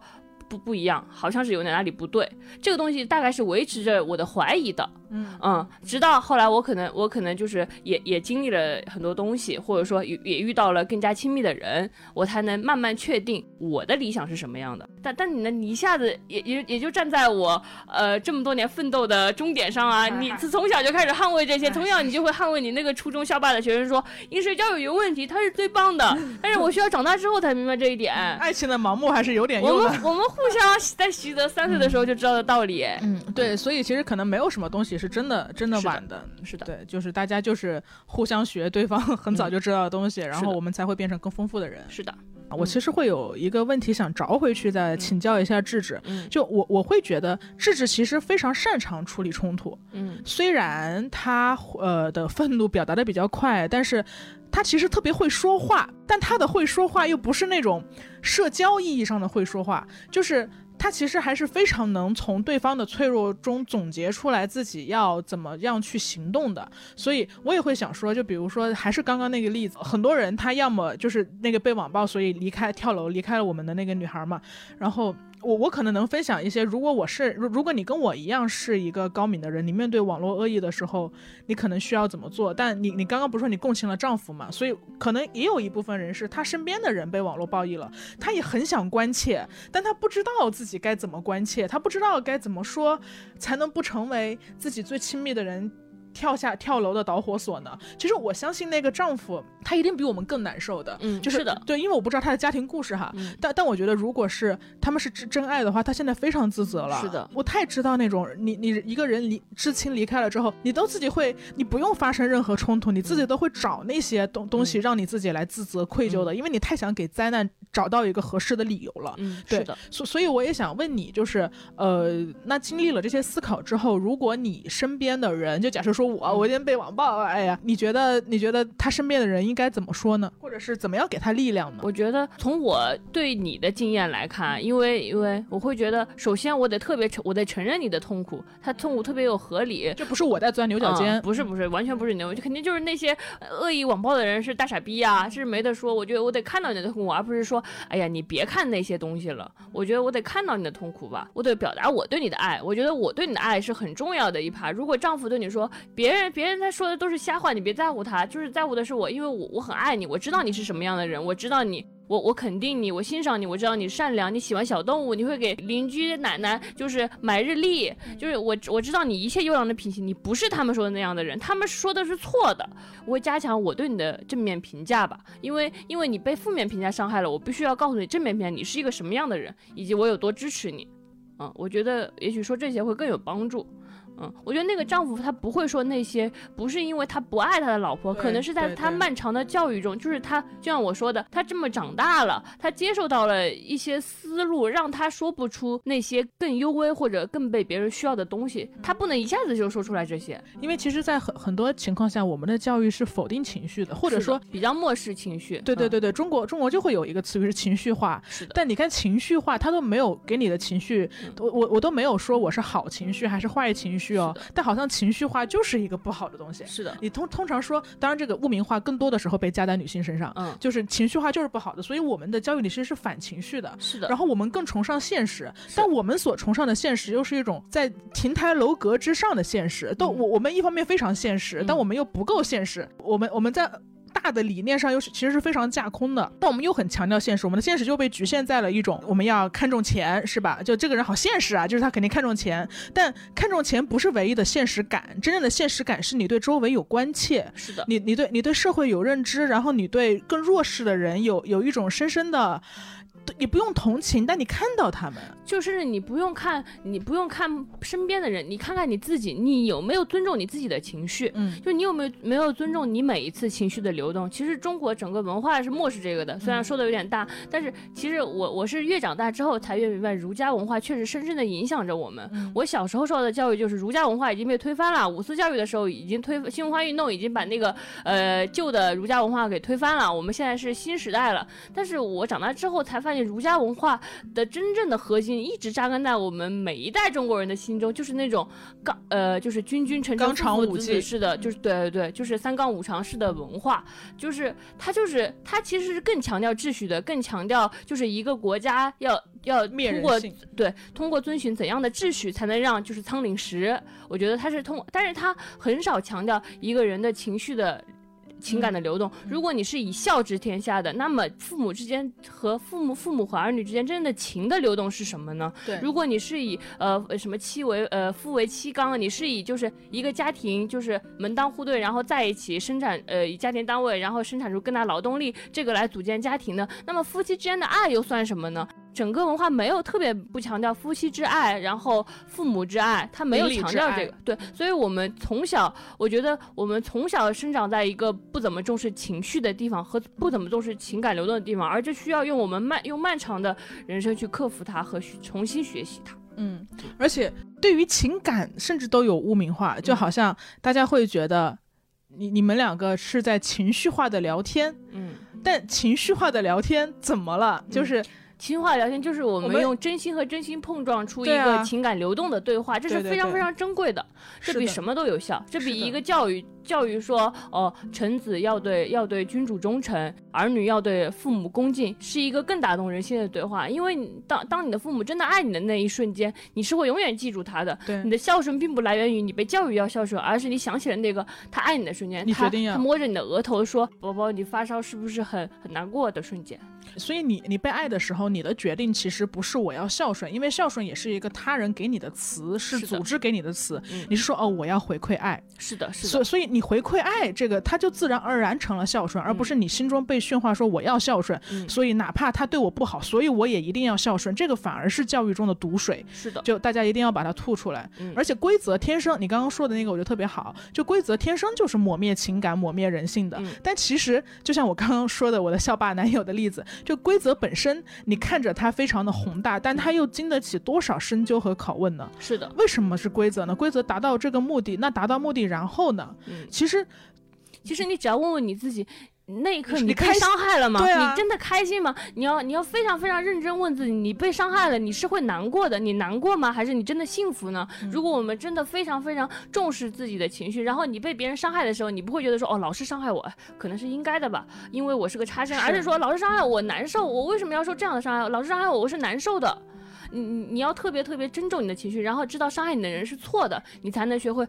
不不一样，好像是有点哪里不对。这个东西大概是维持着我的怀疑的，嗯直到后来我可能我可能就是也也经历了很多东西，或者说也也遇到了更加亲密的人，我才能慢慢确定我的理想是什么样的。但但你呢，你一下子也也也就站在我呃这么多年奋斗的终点上啊，你自从小就开始捍卫这些，从小你就会捍卫你那个初中校霸的学生说饮水交友有问题，他是最棒的。但是我需要长大之后才明白这一点。爱情的盲目还是有点用的。我们我们互相在习得三岁的时候就知道的道理。嗯，对，所以其实可能没有什么东西是真的真的晚的。是的，对，就是大家就是互相学对方很早就知道的东西，然后我们才会变成更丰富的人。是的，啊我其实会有一个问题想找回去，再请教一下智智。嗯就我我会觉得智智其实非常擅长处理冲突，嗯虽然他呃的愤怒表达的比较快，但是他其实特别会说话，但他的会说话又不是那种社交意义上的会说话，就是。他其实还是非常能从对方的脆弱中总结出来自己要怎么样去行动的，所以我也会想说，就比如说还是刚刚那个例子，很多人他要么就是那个被网暴，所以离开跳楼离开了我们的那个女孩嘛，然后我我可能能分享一些，如果我是如如果你跟我一样是一个高敏的人，你面对网络恶意的时候，你可能需要怎么做？但你你刚刚不是说你共情了丈夫嘛，所以可能也有一部分人是他身边的人被网络暴力了，他也很想关切，但他不知道自己该怎么关切，他不知道该怎么说才能不成为自己最亲密的人。跳下跳楼的导火索呢？其实我相信那个丈夫，他一定比我们更难受的。嗯，就是的，对，因为我不知道他的家庭故事哈，嗯但但我觉得如果是他们是真真爱的话，他现在非常自责了。是的我太知道那种你你一个人离至亲离开了之后，你都自己会，你不用发生任何冲突，你自己都会找那些东东西让你自己来自责愧疚的，因为你太想给灾难找到一个合适的理由了。嗯，对是的，所所以我也想问你，就是呃，那经历了这些思考之后，如果你身边的人，就假设说我我今天被网暴，哎呀，你觉得你觉得他身边的人应该怎么说呢？或者是怎么样给他力量呢？我觉得从我对你的经验来看，因为因为我会觉得，首先我得特别承，我得承认你的痛苦，他痛苦特别有合理。这不是我在钻牛角尖，嗯不是不是，完全不是你的，就肯定就是那些呃恶意网暴的人是大傻逼呀、这是没得说。我觉得我得看到你的痛苦，而不是说，哎呀，你别看那些东西了。我觉得我得看到你的痛苦吧，我得表达我对你的爱。我觉得我对你的爱是很重要的一趴。如果丈夫对你说，别人别人他说的都是瞎话，你别在乎他，就是在乎的是我，因为我我很爱你，我知道你是什么样的人，我知道你。我我肯定你，我欣赏你，我知道你善良，你喜欢小动物，你会给邻居奶奶就是买日历，就是我我知道你一切优良的品行，你不是他们说的那样的人，他们说的是错的。我会加强我对你的正面评价吧，因为因为你被负面评价伤害了，我必须要告诉你正面评价你是一个什么样的人，以及我有多支持你。嗯，我觉得也许说这些会更有帮助。嗯，我觉得那个丈夫他不会说那些，不是因为他不爱他的老婆，可能是在他漫长的教育中，就是他就像我说的，他这么长大了，他接受到了一些思路，让他说不出那些更优微或者更被别人需要的东西，他不能一下子就说出来这些，因为其实，在很很多情况下，我们的教育是否定情绪的，或者说，比较漠视情绪。嗯，对对对对，中国中国就会有一个词语是情绪化，是的，但你看情绪化，他都没有给你的情绪，嗯。我我我都没有说我是好情绪还是坏情绪哦是的，但好像情绪化就是一个不好的东西。是的，你通通常说，当然这个污名化更多的时候被加在女性身上，嗯，就是情绪化就是不好的，所以我们的教育里其实是反情绪的。是的，然后我们更崇尚现实，但我们所崇尚的现实又是一种在亭台楼阁之上的现实。都嗯我我们一方面非常现实，嗯但我们又不够现实。我们我们在。大的理念上又是其实是非常架空的。但我们又很强调现实，我们的现实就被局限在了一种我们要看重钱，是吧？就这个人好现实啊，就是他肯定看重钱。但看重钱不是唯一的现实感，真正的现实感是你对周围有关切，是的，你你对你对社会有认知，然后你对更弱势的人有有一种深深的。你不用同情，但你看到他们，就是你不用看，你不用看身边的人，你看看你自己，你有没有尊重你自己的情绪？嗯，就你有没有没有尊重你每一次情绪的流动？其实中国整个文化是漠视这个的，虽然说的有点大，但是其实我我是越长大之后才越明白，儒家文化确实深深的影响着我们。我小时候受到的教育就是儒家文化已经被推翻了，五四教育的时候已经推新文化运动已经把那个呃旧的儒家文化给推翻了，我们现在是新时代了。但是我长大之后才发现。儒家文化的真正的核心一直扎根在我们每一代中国人的心中，就是那种刚呃，就是君君臣臣父父子子式的，就是对对对，就是三纲五常式的文化，就是它就是它其实是更强调秩序的，更强调就是一个国家要要通过对通过遵循怎样的秩序才能让就是仓廪实，我觉得它是通，但是它很少强调一个人的情绪的。情感的流动，如果你是以孝治天下的，那么父母之间和父母、父母和儿女之间真正的情的流动是什么呢？对，如果你是以呃什么妻为呃夫为妻纲，你是以就是一个家庭就是门当户对，然后在一起生产呃以家庭单位，然后生产出更大劳动力这个来组建家庭的，那么夫妻之间的爱又算什么呢？整个文化没有特别不强调夫妻之爱，然后父母之爱，他没有强调这个。对，所以我们从小，我觉得我们从小生长在一个不怎么重视情绪的地方和不怎么重视情感流动的地方，而这需要用我们漫用漫长的人生去克服它和重新学习它。嗯，而且对于情感甚至都有污名化，就好像大家会觉得你你们两个是在情绪化的聊天。嗯，但情绪化的聊天怎么了？就是。情话聊天就是我们用真心和真心碰撞出一个情感流动的对话，这是非常非常珍贵的，这比什么都有效，这比一个教育。教育说，哦，臣子要对要对君主忠诚，儿女要对父母恭敬，是一个更打动人心的对话。因为当当你的父母真的爱你的那一瞬间，你是会永远记住他的。对，你的孝顺并不来源于你被教育要孝顺，而是你想起了那个他爱你的瞬间，他他摸着你的额头说：“宝宝，你发烧是不是很很难过的瞬间？”所以你你被爱的时候，你的决定其实不是我要孝顺，因为孝顺也是一个他人给你的词，是组织给你的词。你是说哦，我要回馈爱。是的，是的。所所以你回馈爱这个，它就自然而然成了孝顺，而不是你心中被驯化说我要孝顺，所以哪怕他对我不好，所以我也一定要孝顺。这个反而是教育中的毒水。是的，就大家一定要把它吐出来。而且规则天生，你刚刚说的那个我觉得特别好，就规则天生就是抹灭情感、抹灭人性的。但其实就像我刚刚说的，我的校霸男友的例子，就规则本身，你看着它非常的宏大，但它又经得起多少深究和拷问呢？是的，为什么是规则呢？规则达到这个目的，那达到目的然后呢？其实。其实你只要问问你自己，那一刻你被伤害了吗？你真的开心吗？你要你要非常非常认真问自己，你被伤害了，你是会难过的，你难过吗？还是你真的幸福呢？如果我们真的非常非常重视自己的情绪，然后你被别人伤害的时候，你不会觉得说哦，老师伤害我可能是应该的吧，因为我是个差生，而是说老师伤害我难受，我为什么要受这样的伤害？老师伤害我，我是难受的。你你你要特别特别尊重你的情绪，然后知道伤害你的人是错的，你才能学会。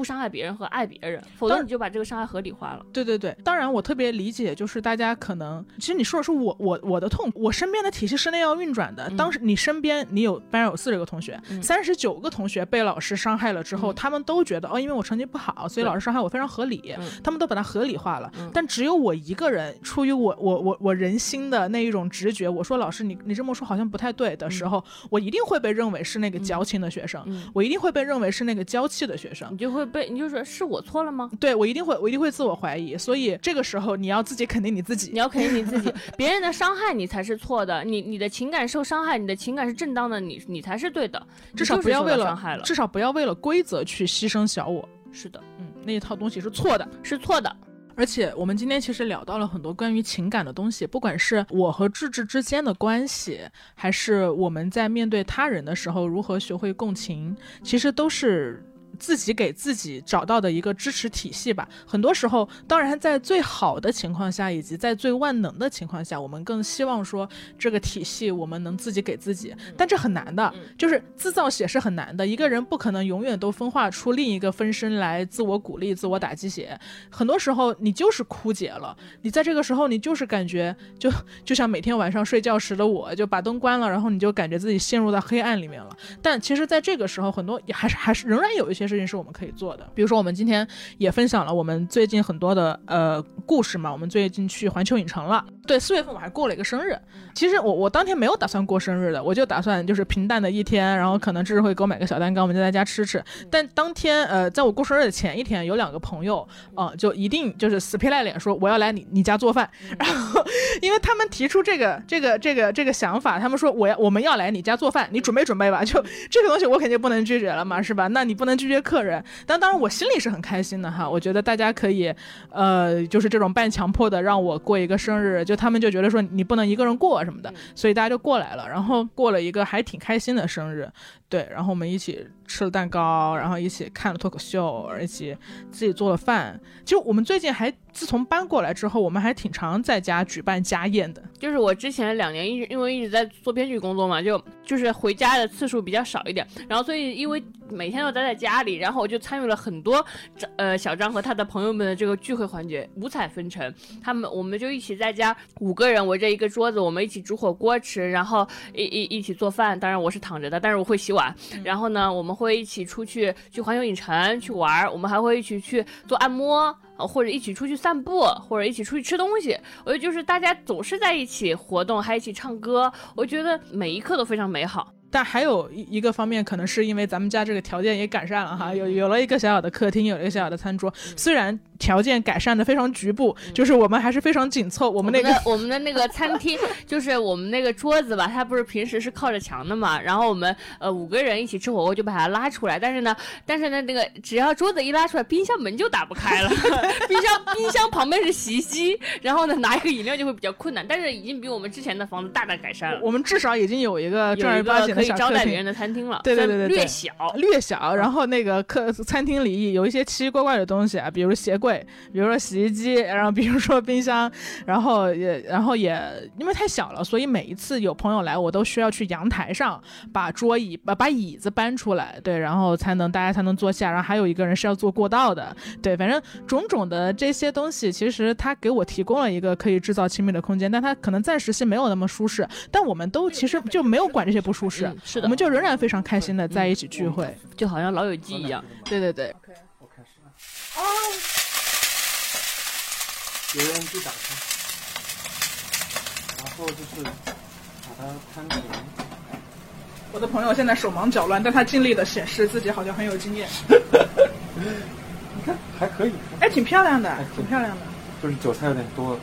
不伤害别人和爱别人，否则你就把这个伤害合理化了。对对对，当然我特别理解，就是大家可能，其实你说的是我我我的痛，我身边的体系是那样运转的。当时你身边你有班上有四十个同学，三十九个同学被老师伤害了之后，他们都觉得哦，因为我成绩不好，所以老师伤害我非常合理，他们都把它合理化了。但只有我一个人，出于我我我我人心的那一种直觉，我说老师你你这么说好像不太对的时候，我一定会被认为是那个矫情的学生，我一定会被认为是那个娇气的学生，你就会被你就说。是我错了吗？对我一定会，我一定会自我怀疑。所以这个时候你要自己肯定你自己，你要肯定你自己。别人的伤害你才是错的，你你的情感受伤害，你的情感是正当的，你你才是对的。至少不要为了伤害了，至少不要为了规则去牺牲小我。是的，嗯，那一套东西是错的，是错的。而且我们今天其实聊到了很多关于情感的东西，不管是我和智智之间的关系，还是我们在面对他人的时候如何学会共情，其实都是。自己给自己找到的一个支持体系吧。很多时候，当然在最好的情况下，以及在最万能的情况下，我们更希望说这个体系我们能自己给自己，但这很难的，就是自造血是很难的。一个人不可能永远都分化出另一个分身来自我鼓励、自我打鸡血。很多时候，你就是枯竭了。你在这个时候，你就是感觉就就像每天晚上睡觉时的我，就把灯关了，然后你就感觉自己陷入到黑暗里面了。但其实，在这个时候，很多也还是还是仍然有一些事情是我们可以做的。比如说，我们今天也分享了我们最近很多的呃故事嘛。我们最近去环球影城了。对，四月份我还过了一个生日。其实我我当天没有打算过生日的，我就打算就是平淡的一天，然后可能智会给我买个小蛋糕，我们就在家吃吃。但当天呃，在我过生日的前一天，有两个朋友啊，就一定就是死皮赖脸说我要来你你家做饭。然后，因为他们提出这个这个这个这个想法，他们说我要我们要来你家做饭，你准备准备吧。就这个东西我肯定不能拒绝了嘛，是吧？那你不能拒绝客人。但当然我心里是很开心的哈，我觉得大家可以呃，就是这种半强迫的让我过一个生日，就他们就觉得说你不能一个人过什么的，所以大家就过来了，然后过了一个还挺开心的生日。对，然后我们一起吃了蛋糕，然后一起看了脱口秀，一起自己做了饭。其实我们最近还自从搬过来之后，我们还挺常在家举办家宴的。就是我之前两年一直因为一直在做编剧工作嘛，就就是回家的次数比较少一点。然后所以因为每天都待在家里，然后我就参与了很多张呃小张和他的朋友们的这个聚会环节，五彩纷呈。他们我们就一起在家五个人围着一个桌子，我们一起煮火锅吃，然后一一一起做饭。当然我是躺着的，但是我会洗碗。然后呢，我们会一起出去去环球影城去玩，我们还会一起去做按摩，或者一起出去散步，或者一起出去吃东西。我觉得就是大家总是在一起活动，还一起唱歌，我觉得每一刻都非常美好。但还有一一个方面，可能是因为咱们家这个条件也改善了哈，有有了一个小小的客厅，有了一个小小的餐桌，虽然。条件改善的非常局部，就是我们还是非常紧凑。我们那个我们的那个餐厅，就是我们那个桌子吧，它不是平时是靠着墙的嘛。然后我们呃五个人一起吃火锅，就把它拉出来。但是呢，但是呢，那个只要桌子一拉出来，冰箱门就打不开了。冰箱冰箱旁边是洗衣机，然后呢拿一个饮料就会比较困难。但是已经比我们之前的房子大大改善了。我们至少已经有一个正儿八经可以招待别人的餐厅了。对对对对，略小略小。然后那个客餐厅里有一些奇奇怪怪的东西啊，比如鞋柜，比如说。洗衣机，然后比如说冰箱，然后也，然后也因为太小了，所以每一次有朋友来，我都需要去阳台上把桌椅把把椅子搬出来，对，然后才能大家才能坐下。然后还有一个人是要坐过道的，对，反正种种的这些东西，其实他给我提供了一个可以制造亲密的空间，但他可能暂时性没有那么舒适，但我们都其实就没有管这些不舒适，是的，我们就仍然非常开心的在一起聚会，就好像老友记一样。对对对。OK，我开始了。哦。油烟机打开，然后就是把它摊平。我的朋友现在手忙脚乱，但他尽力的显示自己好像很有经验。你看还可以，哎，挺漂亮的，挺漂亮的。就是韭菜有点多。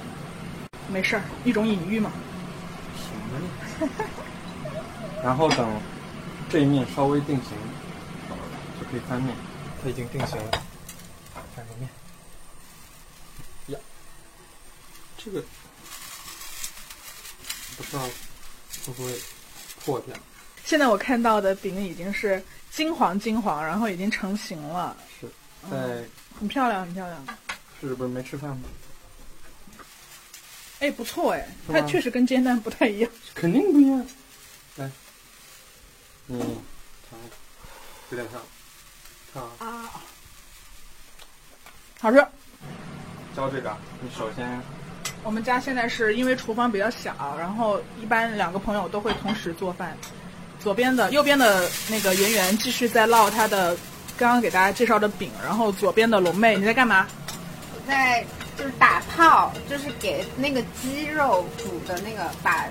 没事儿，一种隐喻嘛。行。然后等这一面稍微定型，就可以翻面。它已经定型了。这个不知道会不会破掉。现在我看到的饼已经是金黄金黄，然后已经成型了。是，在很漂亮，很漂亮。是不是没吃饭吗？哎，不错哎，它确实跟煎蛋不太一样。肯定不一样。来，你尝，有点烫，烫啊！好吃。教这个，你首先。我们家现在是因为厨房比较小，然后一般两个朋友都会同时做饭。左边的、右边的那个圆圆继续在烙他的刚刚给大家介绍的饼，然后左边的龙妹你在干嘛？我在就是打泡，就是给那个鸡肉煮的那个把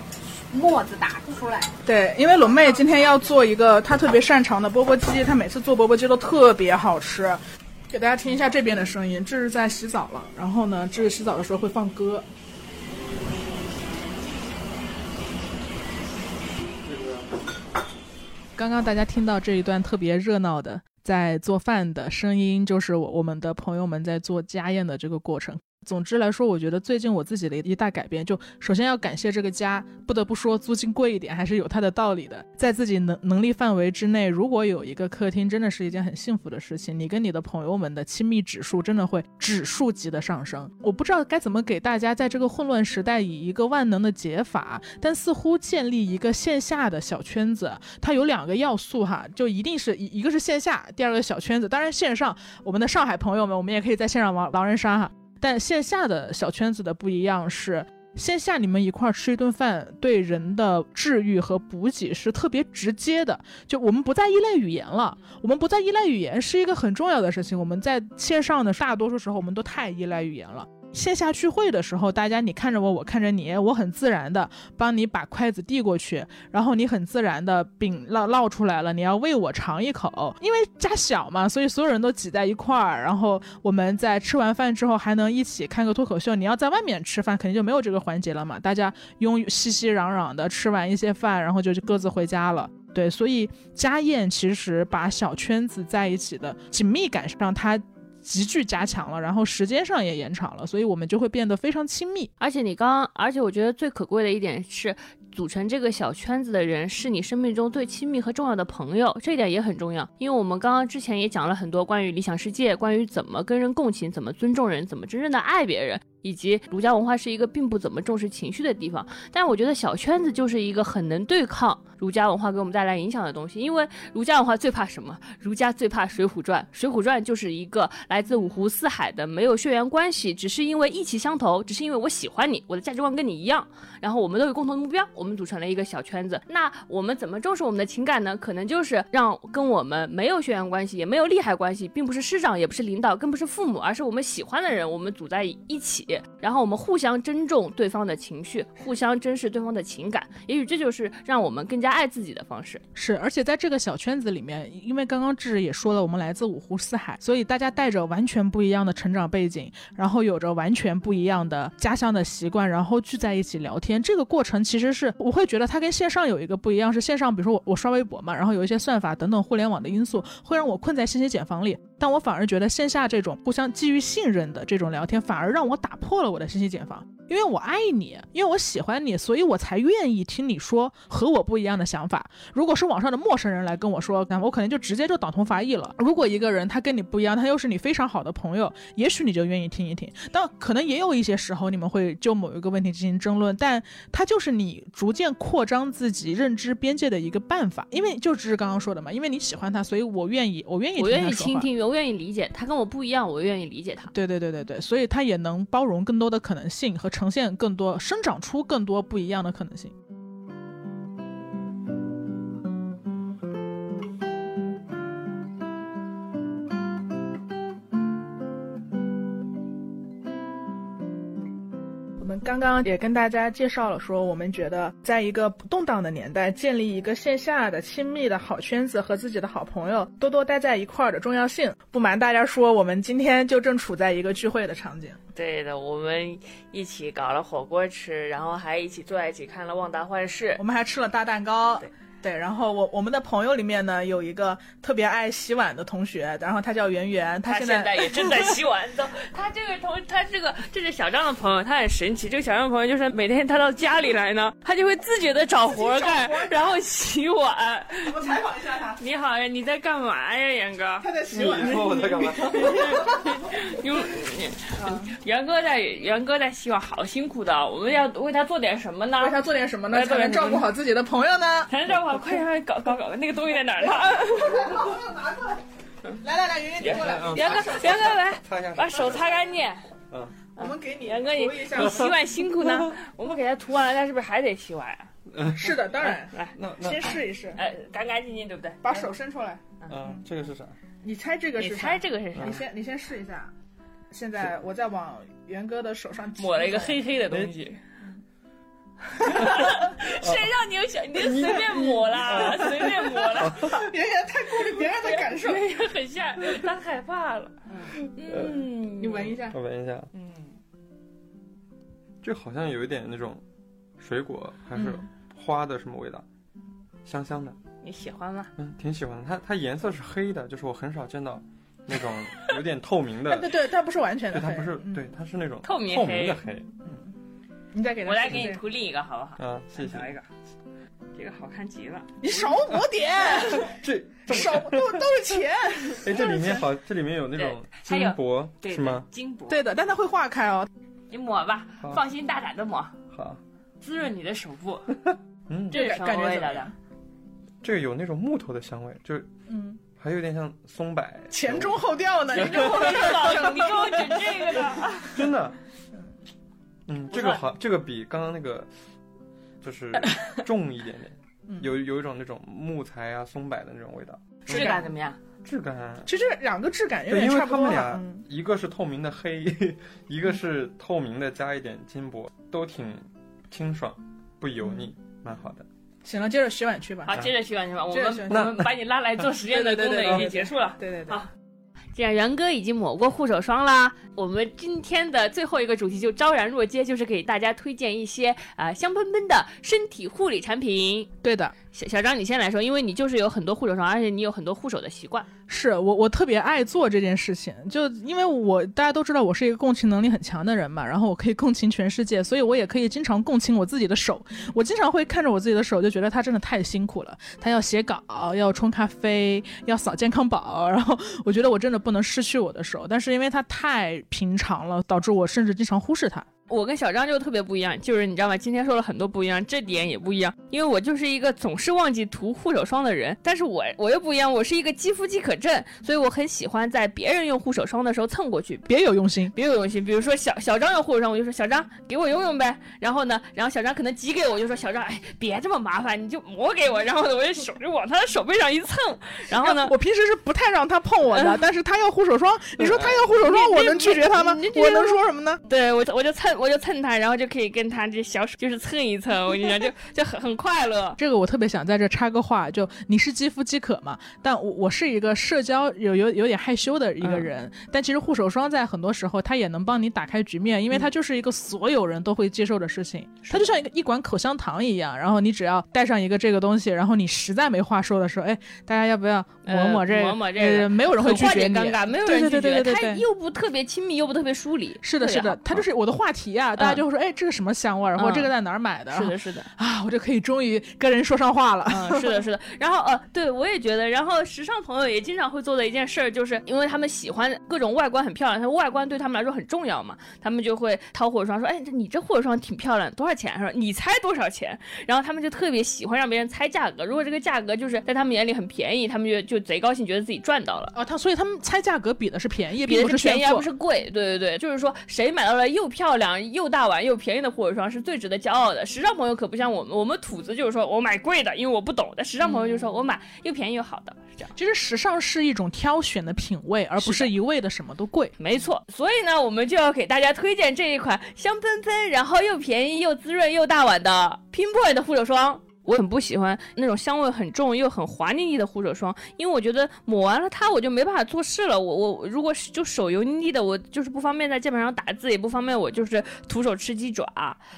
沫子打出来。对，因为龙妹今天要做一个她特别擅长的钵钵鸡，她每次做钵钵鸡都特别好吃。给大家听一下这边的声音，这是在洗澡了。然后呢，这是洗澡的时候会放歌。刚刚大家听到这一段特别热闹的在做饭的声音，就是我我们的朋友们在做家宴的这个过程。总之来说，我觉得最近我自己的一大改变，就首先要感谢这个家，不得不说租金贵一点还是有它的道理的。在自己能能力范围之内，如果有一个客厅，真的是一件很幸福的事情。你跟你的朋友们的亲密指数真的会指数级的上升。我不知道该怎么给大家在这个混乱时代以一个万能的解法，但似乎建立一个线下的小圈子，它有两个要素哈，就一定是一一个是线下，第二个小圈子。当然线上，我们的上海朋友们，我们也可以在线上玩狼人杀哈。但线下的小圈子的不一样是，线下你们一块儿吃一顿饭，对人的治愈和补给是特别直接的。就我们不再依赖语言了，我们不再依赖语言是一个很重要的事情。我们在线上的大多数时候，我们都太依赖语言了。线下聚会的时候，大家你看着我，我看着你，我很自然的帮你把筷子递过去，然后你很自然的饼烙烙出来了，你要喂我尝一口，因为家小嘛，所以所有人都挤在一块儿，然后我们在吃完饭之后还能一起看个脱口秀。你要在外面吃饭，肯定就没有这个环节了嘛，大家拥熙熙攘攘的吃完一些饭，然后就各自回家了。对，所以家宴其实把小圈子在一起的紧密感让它。急剧加强了，然后时间上也延长了，所以我们就会变得非常亲密。而且你刚，而且我觉得最可贵的一点是，组成这个小圈子的人是你生命中最亲密和重要的朋友，这一点也很重要。因为我们刚刚之前也讲了很多关于理想世界，关于怎么跟人共情，怎么尊重人，怎么真正的爱别人。以及儒家文化是一个并不怎么重视情绪的地方，但我觉得小圈子就是一个很能对抗儒家文化给我们带来影响的东西。因为儒家文化最怕什么？儒家最怕《水浒传》。《水浒传》就是一个来自五湖四海的，没有血缘关系，只是因为意气相投，只是因为我喜欢你，我的价值观跟你一样，然后我们都有共同的目标，我们组成了一个小圈子。那我们怎么重视我们的情感呢？可能就是让跟我们没有血缘关系，也没有利害关系，并不是师长，也不是领导，更不是父母，而是我们喜欢的人，我们组在一起。然后我们互相珍重对方的情绪，互相珍视对方的情感，也许这就是让我们更加爱自己的方式。是，而且在这个小圈子里面，因为刚刚志也说了，我们来自五湖四海，所以大家带着完全不一样的成长背景，然后有着完全不一样的家乡的习惯，然后聚在一起聊天。这个过程其实是我会觉得它跟线上有一个不一样，是线上，比如说我我刷微博嘛，然后有一些算法等等互联网的因素，会让我困在信息茧房里。但我反而觉得线下这种互相基于信任的这种聊天，反而让我打破了我的信息茧房。因为我爱你，因为我喜欢你，所以我才愿意听你说和我不一样的想法。如果是网上的陌生人来跟我说，那我可能就直接就党同伐异了。如果一个人他跟你不一样，他又是你非常好的朋友，也许你就愿意听一听。但可能也有一些时候你们会就某一个问题进行争论，但它就是你逐渐扩张自己认知边界的一个办法。因为就只是刚刚说的嘛，因为你喜欢他，所以我愿意，我愿意，我愿意倾听，我愿意理解他跟我不一样，我愿意理解他。对对对对对，所以他也能包容更多的可能性和。呈现更多，生长出更多不一样的可能性。刚刚也跟大家介绍了，说我们觉得在一个不动荡的年代，建立一个线下的亲密的好圈子和自己的好朋友多多待在一块儿的重要性。不瞒大家说，我们今天就正处在一个聚会的场景。对的，我们一起搞了火锅吃，然后还一起坐在一起看了《旺达幻视》，我们还吃了大蛋糕。对，然后我我们的朋友里面呢，有一个特别爱洗碗的同学，然后他叫圆圆，他现在也正在洗碗。他这个同，他这个这是小张的朋友，他很神奇。这个小张的朋友就是每天他到家里来呢，他就会自觉的找活干，然后洗碗。我采访一下他。你好呀，你在干嘛呀，杨哥？他在洗碗。你说我在干嘛？因为袁哥在杨哥在洗碗，好辛苦的。我们要为他做点什么呢？为他做点什么呢？才能照顾好自己的朋友呢？才能照顾好。快点搞搞搞！那个东西在哪儿呢？来来来，圆圆你过来。杨哥，杨哥来，把手擦干净。嗯，我们给你。杨哥，你你洗碗辛苦呢。我们给他涂完了，他是不是还得洗碗啊？是的，当然。来，那先试一试。哎，干干净净，对不对？把手伸出来。嗯，这个是啥？你猜这个是？你猜这个是啥？你先，你先试一下。现在我在往元哥的手上抹了一个黑黑的东西。谁让你有小？你就随便抹啦，随便抹啦。别人太顾虑别人的感受，别人很吓，他害怕了。嗯，你闻一下，我闻一下。嗯，这好像有一点那种水果还是花的什么味道，香香的。你喜欢吗？嗯，挺喜欢的。它它颜色是黑的，就是我很少见到那种有点透明的哎，对对，它不是完全的它不是，嗯对，它是那种透明透黑明的黑。你再给它我来给你涂另一个好不好？嗯，谢谢。找一个，这个好看极了。你少抹点，这这么少都都是钱。哎，这里面好，这里面有那种金箔对是吗？？金箔。对的，但它会化开哦。你抹吧，放心大胆的抹，好，滋润你的手部。嗯，这是什么感觉味道的？这个有那种木头的香味，就是嗯，还有点像松柏。前中后调呢，你跟我你给我整这个的。真的，嗯，这个好，这个比刚刚那个就是 重一点点，嗯有有一种那种木材啊、松柏的那种味道，质感怎么样？质感。其实两个质感有对，因为点差不多他们俩一个是透明的黑，一个是透明的加一点金箔，都挺清爽，不油腻，蛮好的。行了，接着洗碗去吧。好，接着洗碗去吧。我们我们把你拉来做实验的 功能已经结束了。对对对，好既然元哥已经抹过护手霜啦，我们今天的最后一个主题就昭然若揭，就是给大家推荐一些啊、香喷喷的身体护理产品。对的，小小张，你先来说，因为你就是有很多护手霜，而且你有很多护手的习惯。是我我特别爱做这件事情，就因为我大家都知道我是一个共情能力很强的人嘛，然后我可以共情全世界，所以我也可以经常共情我自己的手。我经常会看着我自己的手，就觉得他真的太辛苦了，他要写稿，要冲咖啡，要扫健康宝，然后我觉得我真的不能失去我的手，但是因为它太平常了，导致我甚至经常忽视它。我跟小张就特别不一样，就是你知道吗？今天说了很多不一样，这点也不一样，因为我就是一个总是忘记涂护手霜的人，但是我我又不一样，我是一个肌肤饥渴症，所以我很喜欢在别人用护手霜的时候蹭过去。别有用心，别有用心，比如说小小张用护手霜，我就说小张给我用用呗。然后呢，然后小张可能挤给我，我就说小张，哎，别这么麻烦，你就抹给我。然后呢，我就手就往他的手背上一蹭。然后呢，我平时是不太让他碰我的，但是他要护手霜，你说他要护手霜，你我能拒绝他吗？我能说什么呢？对我我就蹭我就蹭他，然后就可以跟他这小手就是蹭一蹭，我跟你讲，就就很很快乐。这个我特别想在这插个话，就你是肌肤饥渴嘛，但我我是一个社交有有有点害羞的一个人，但其实护手霜在很多时候它也能帮你打开局面，因为它就是一个所有人都会接受的事情，它就像一个一管口香糖一样，然后你只要带上一个这个东西，然后你实在没话说的时候，哎，大家要不要抹抹这个？呃抹抹这个呃没有人会拒绝你。解尴尬，没有人拒绝，对对对对对对他又不特别亲密，又不特别疏离。是的，是的特别好，它就是我的话题啊，大家就会说，哎，这个什么香味儿，或者嗯这个在哪儿买的？是的，是的。啊，我就可以终于跟人说上话了。嗯，是的，是的。然后呃，对我也觉得，然后时尚朋友也经常会做的一件事儿，就是因为他们喜欢各种外观很漂亮，他外观对他们来说很重要嘛，他们就会掏护手霜说，哎，这你这护手霜挺漂亮，多少钱？说你猜多少钱？然后他们就特别喜欢让别人猜价格，如果这个价格就是在他们眼里很便宜，他们就就贼高兴，觉得自己赚到了。啊，他所以他们猜价格比的是便宜，比的是便宜而不。是贵，对对对，就是说谁买到了又漂亮又大碗又便宜的护手霜是最值得骄傲的。时尚朋友可不像我们，我们土子就是说我买贵的，因为我不懂。但时尚朋友就说我买又便宜又好的，是这样。其实时尚是一种挑选的品味，而不是一味的什么都贵。没错，所以呢，我们就要给大家推荐这一款香喷喷，然后又便宜又滋润又大碗的 Pinpoint 的护手霜。我很不喜欢那种香味很重又很滑腻腻的护手霜，因为我觉得抹完了它我就没办法做事了。我我如果是就手油腻腻的，我就是不方便在键盘上打字，也不方便我就是徒手吃鸡爪。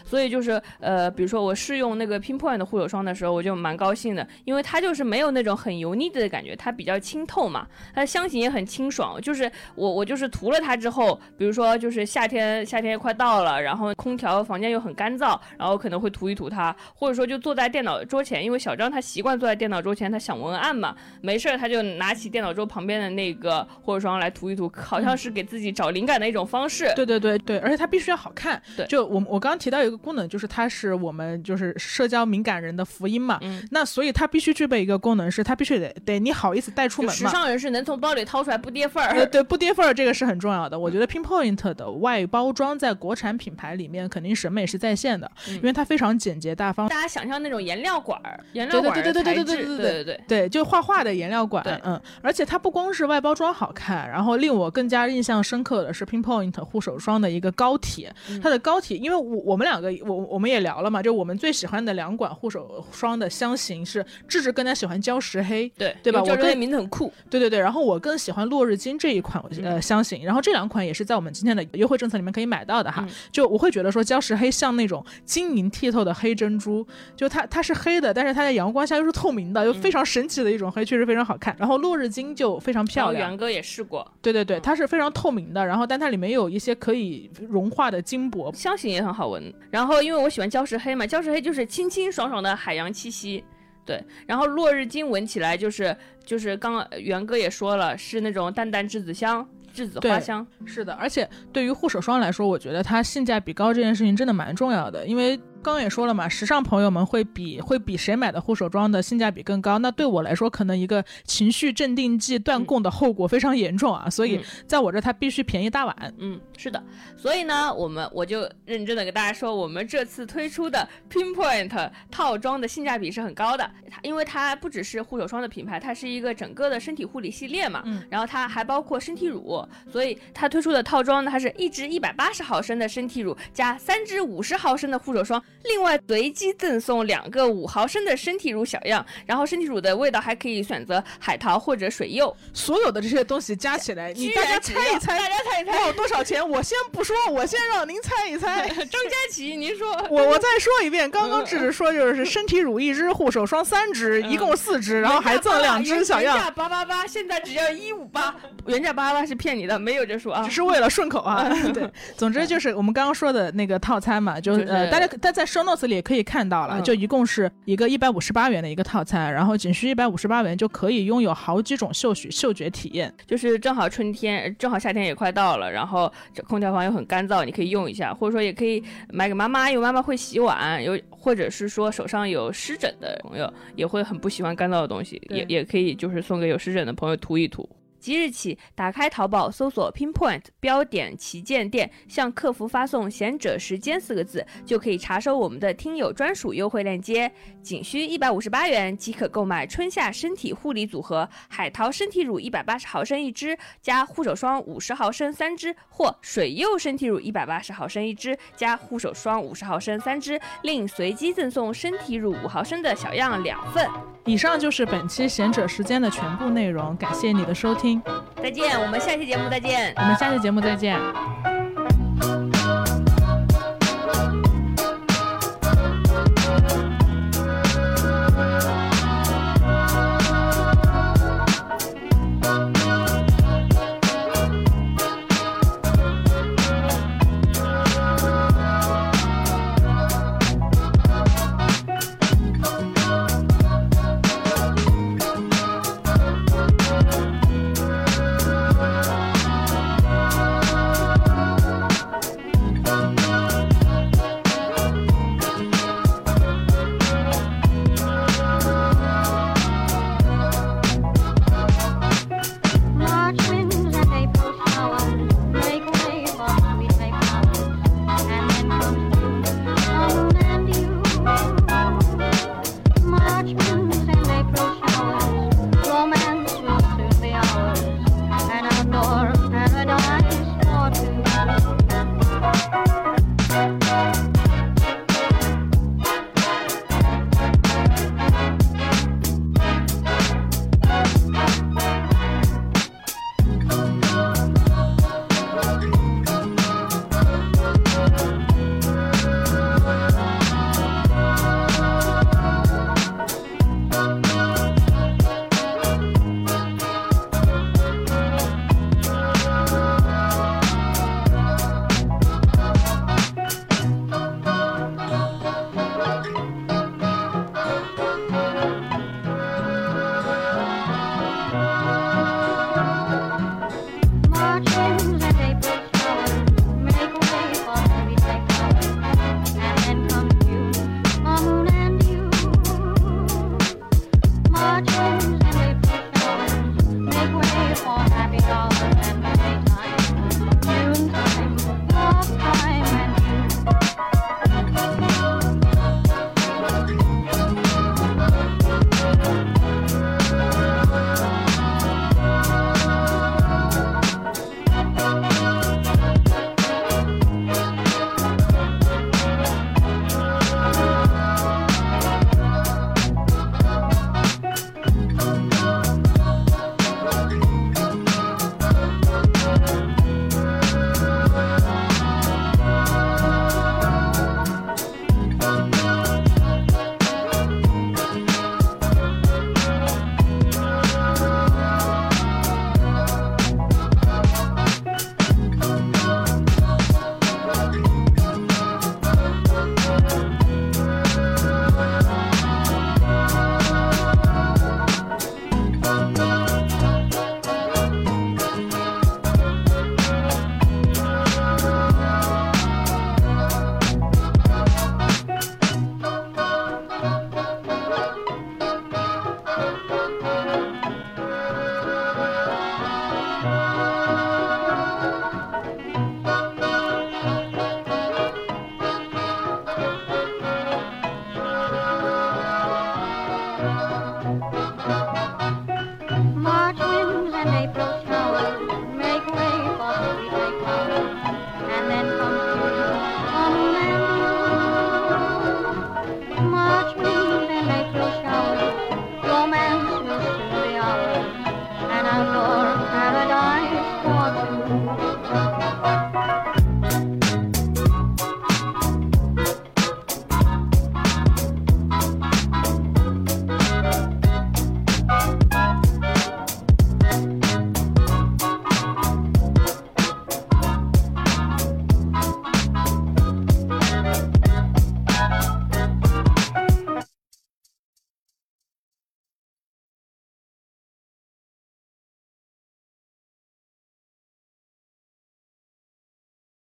所以就是呃，比如说我试用那个 Pinpoint 的护手霜的时候，我就蛮高兴的，因为它就是没有那种很油腻的感觉，它比较清透嘛，它的香型也很清爽。就是我我就是涂了它之后，比如说就是夏天夏天快到了，然后空调房间又很干燥，然后可能会涂一涂它，或者说就坐在电脑桌前，因为小张他习惯坐在电脑桌前，他想文案嘛，没事儿他就拿起电脑桌旁边的那个护手霜来涂一涂，好像是给自己找灵感的一种方式。对对对对，而且它必须要好看。对就我我刚刚提到一个功能，就是它是我们就是社交敏感人的福音嘛。嗯那所以它必须具备一个功能，是它必须得得你好意思带出门嘛。时尚人士能从包里掏出来不跌份呃，儿。对，不跌份儿这个是很重要的。我觉得 Pinpoint 的外包装在国产品牌里面肯定审美是在线的，嗯因为它非常简洁大方。大家想象那种颜料管儿，颜料管儿对对对对对对对对对对。对，就画画的颜料管，嗯，而且它不光是外包装好看，然后令我更加印象深刻的是 Pinpoint 护手霜的一个膏体，嗯它的膏体，因为我我们两个我我们也聊了嘛，就我们最喜欢的两管护手霜的香型是智智更加喜欢礁石黑，对对吧我跟因为这个名字很酷。对对对，然后我更喜欢落日金这一款呃香型，然后这两款也是在我们今天的优惠政策里面可以买到的哈。嗯就我会觉得说礁石黑像那种晶莹剔透的黑珍珠，就它它是黑的，但是它在阳光下又是透明的，又非常神奇的一种黑，确实非常好看。然后落日金就非常漂亮，元哥也试过，对对对，它是非常透明的，然后但它里面有一些可以融化的金箔，香型也很好闻。然后因为我喜欢礁石黑嘛，礁石黑就是清清爽爽的海洋气息。对，然后落日金闻起来就是就是刚刚元哥也说了，是那种淡淡栀子香、栀子花香。是的，而且对于护手霜来说，我觉得它性价比高这件事情真的蛮重要的，因为。刚刚也说了嘛，时尚朋友们会比会比谁买的护手霜的性价比更高。那对我来说，可能一个情绪镇定剂断供的后果非常严重啊，所以在我这它必须便宜大碗。嗯，是的。所以呢，我们我就认真的给大家说，我们这次推出的 Pinpoint 套装的性价比是很高的。它因为它不只是护手霜的品牌，它是一个整个的身体护理系列嘛。嗯。然后它还包括身体乳，所以它推出的套装呢，它是一支一百八十毫升的身体乳加三支五十毫升的护手霜。另外随机赠送两个五毫升的身体乳小样，然后身体乳的味道还可以选择海淘或者水柚。所有的这些东西加起来，你大家猜一猜，大家猜一猜要多少钱？我先不说，我先让您猜一猜。张佳琪，您说。我我再说一遍，刚刚只是说就是身体乳一支，护手霜三支，一共四支，然后还赠两支小样。原价八八八，现在只要一五八。原价八八八是骗你的，没有这数啊，只是为了顺口啊。对，总之就是我们刚刚说的那个套餐嘛，就是呃，大家大家在 show notes 里也可以看到了，就一共是一个一百五十八元的一个套餐，然后仅需一百五十八元就可以拥有好几种嗅觉嗅觉体验。就是正好春天，正好夏天也快到了，然后这空调房又很干燥，你可以用一下，或者说也可以买给妈妈，因为妈妈会洗碗，有或者是说手上有湿疹的朋友也会很不喜欢干燥的东西，也也可以就是送给有湿疹的朋友涂一涂。即日起，打开淘宝搜索 Pinpoint 标点旗舰店，向客服发送“贤者时间”四个字，就可以查收我们的听友专属优惠链接。仅需一百五十八元即可购买春夏身体护理组合：海淘身体乳一百八十毫升一支，加护手霜五十毫升三支，或水柚身体乳一百八十毫升一支，加护手霜五十毫升三支，另随机赠送身体乳五毫升的小样两份。以上就是本期贤者时间的全部内容，感谢你的收听。再见，我们下期节目再见。我们下期节目再见。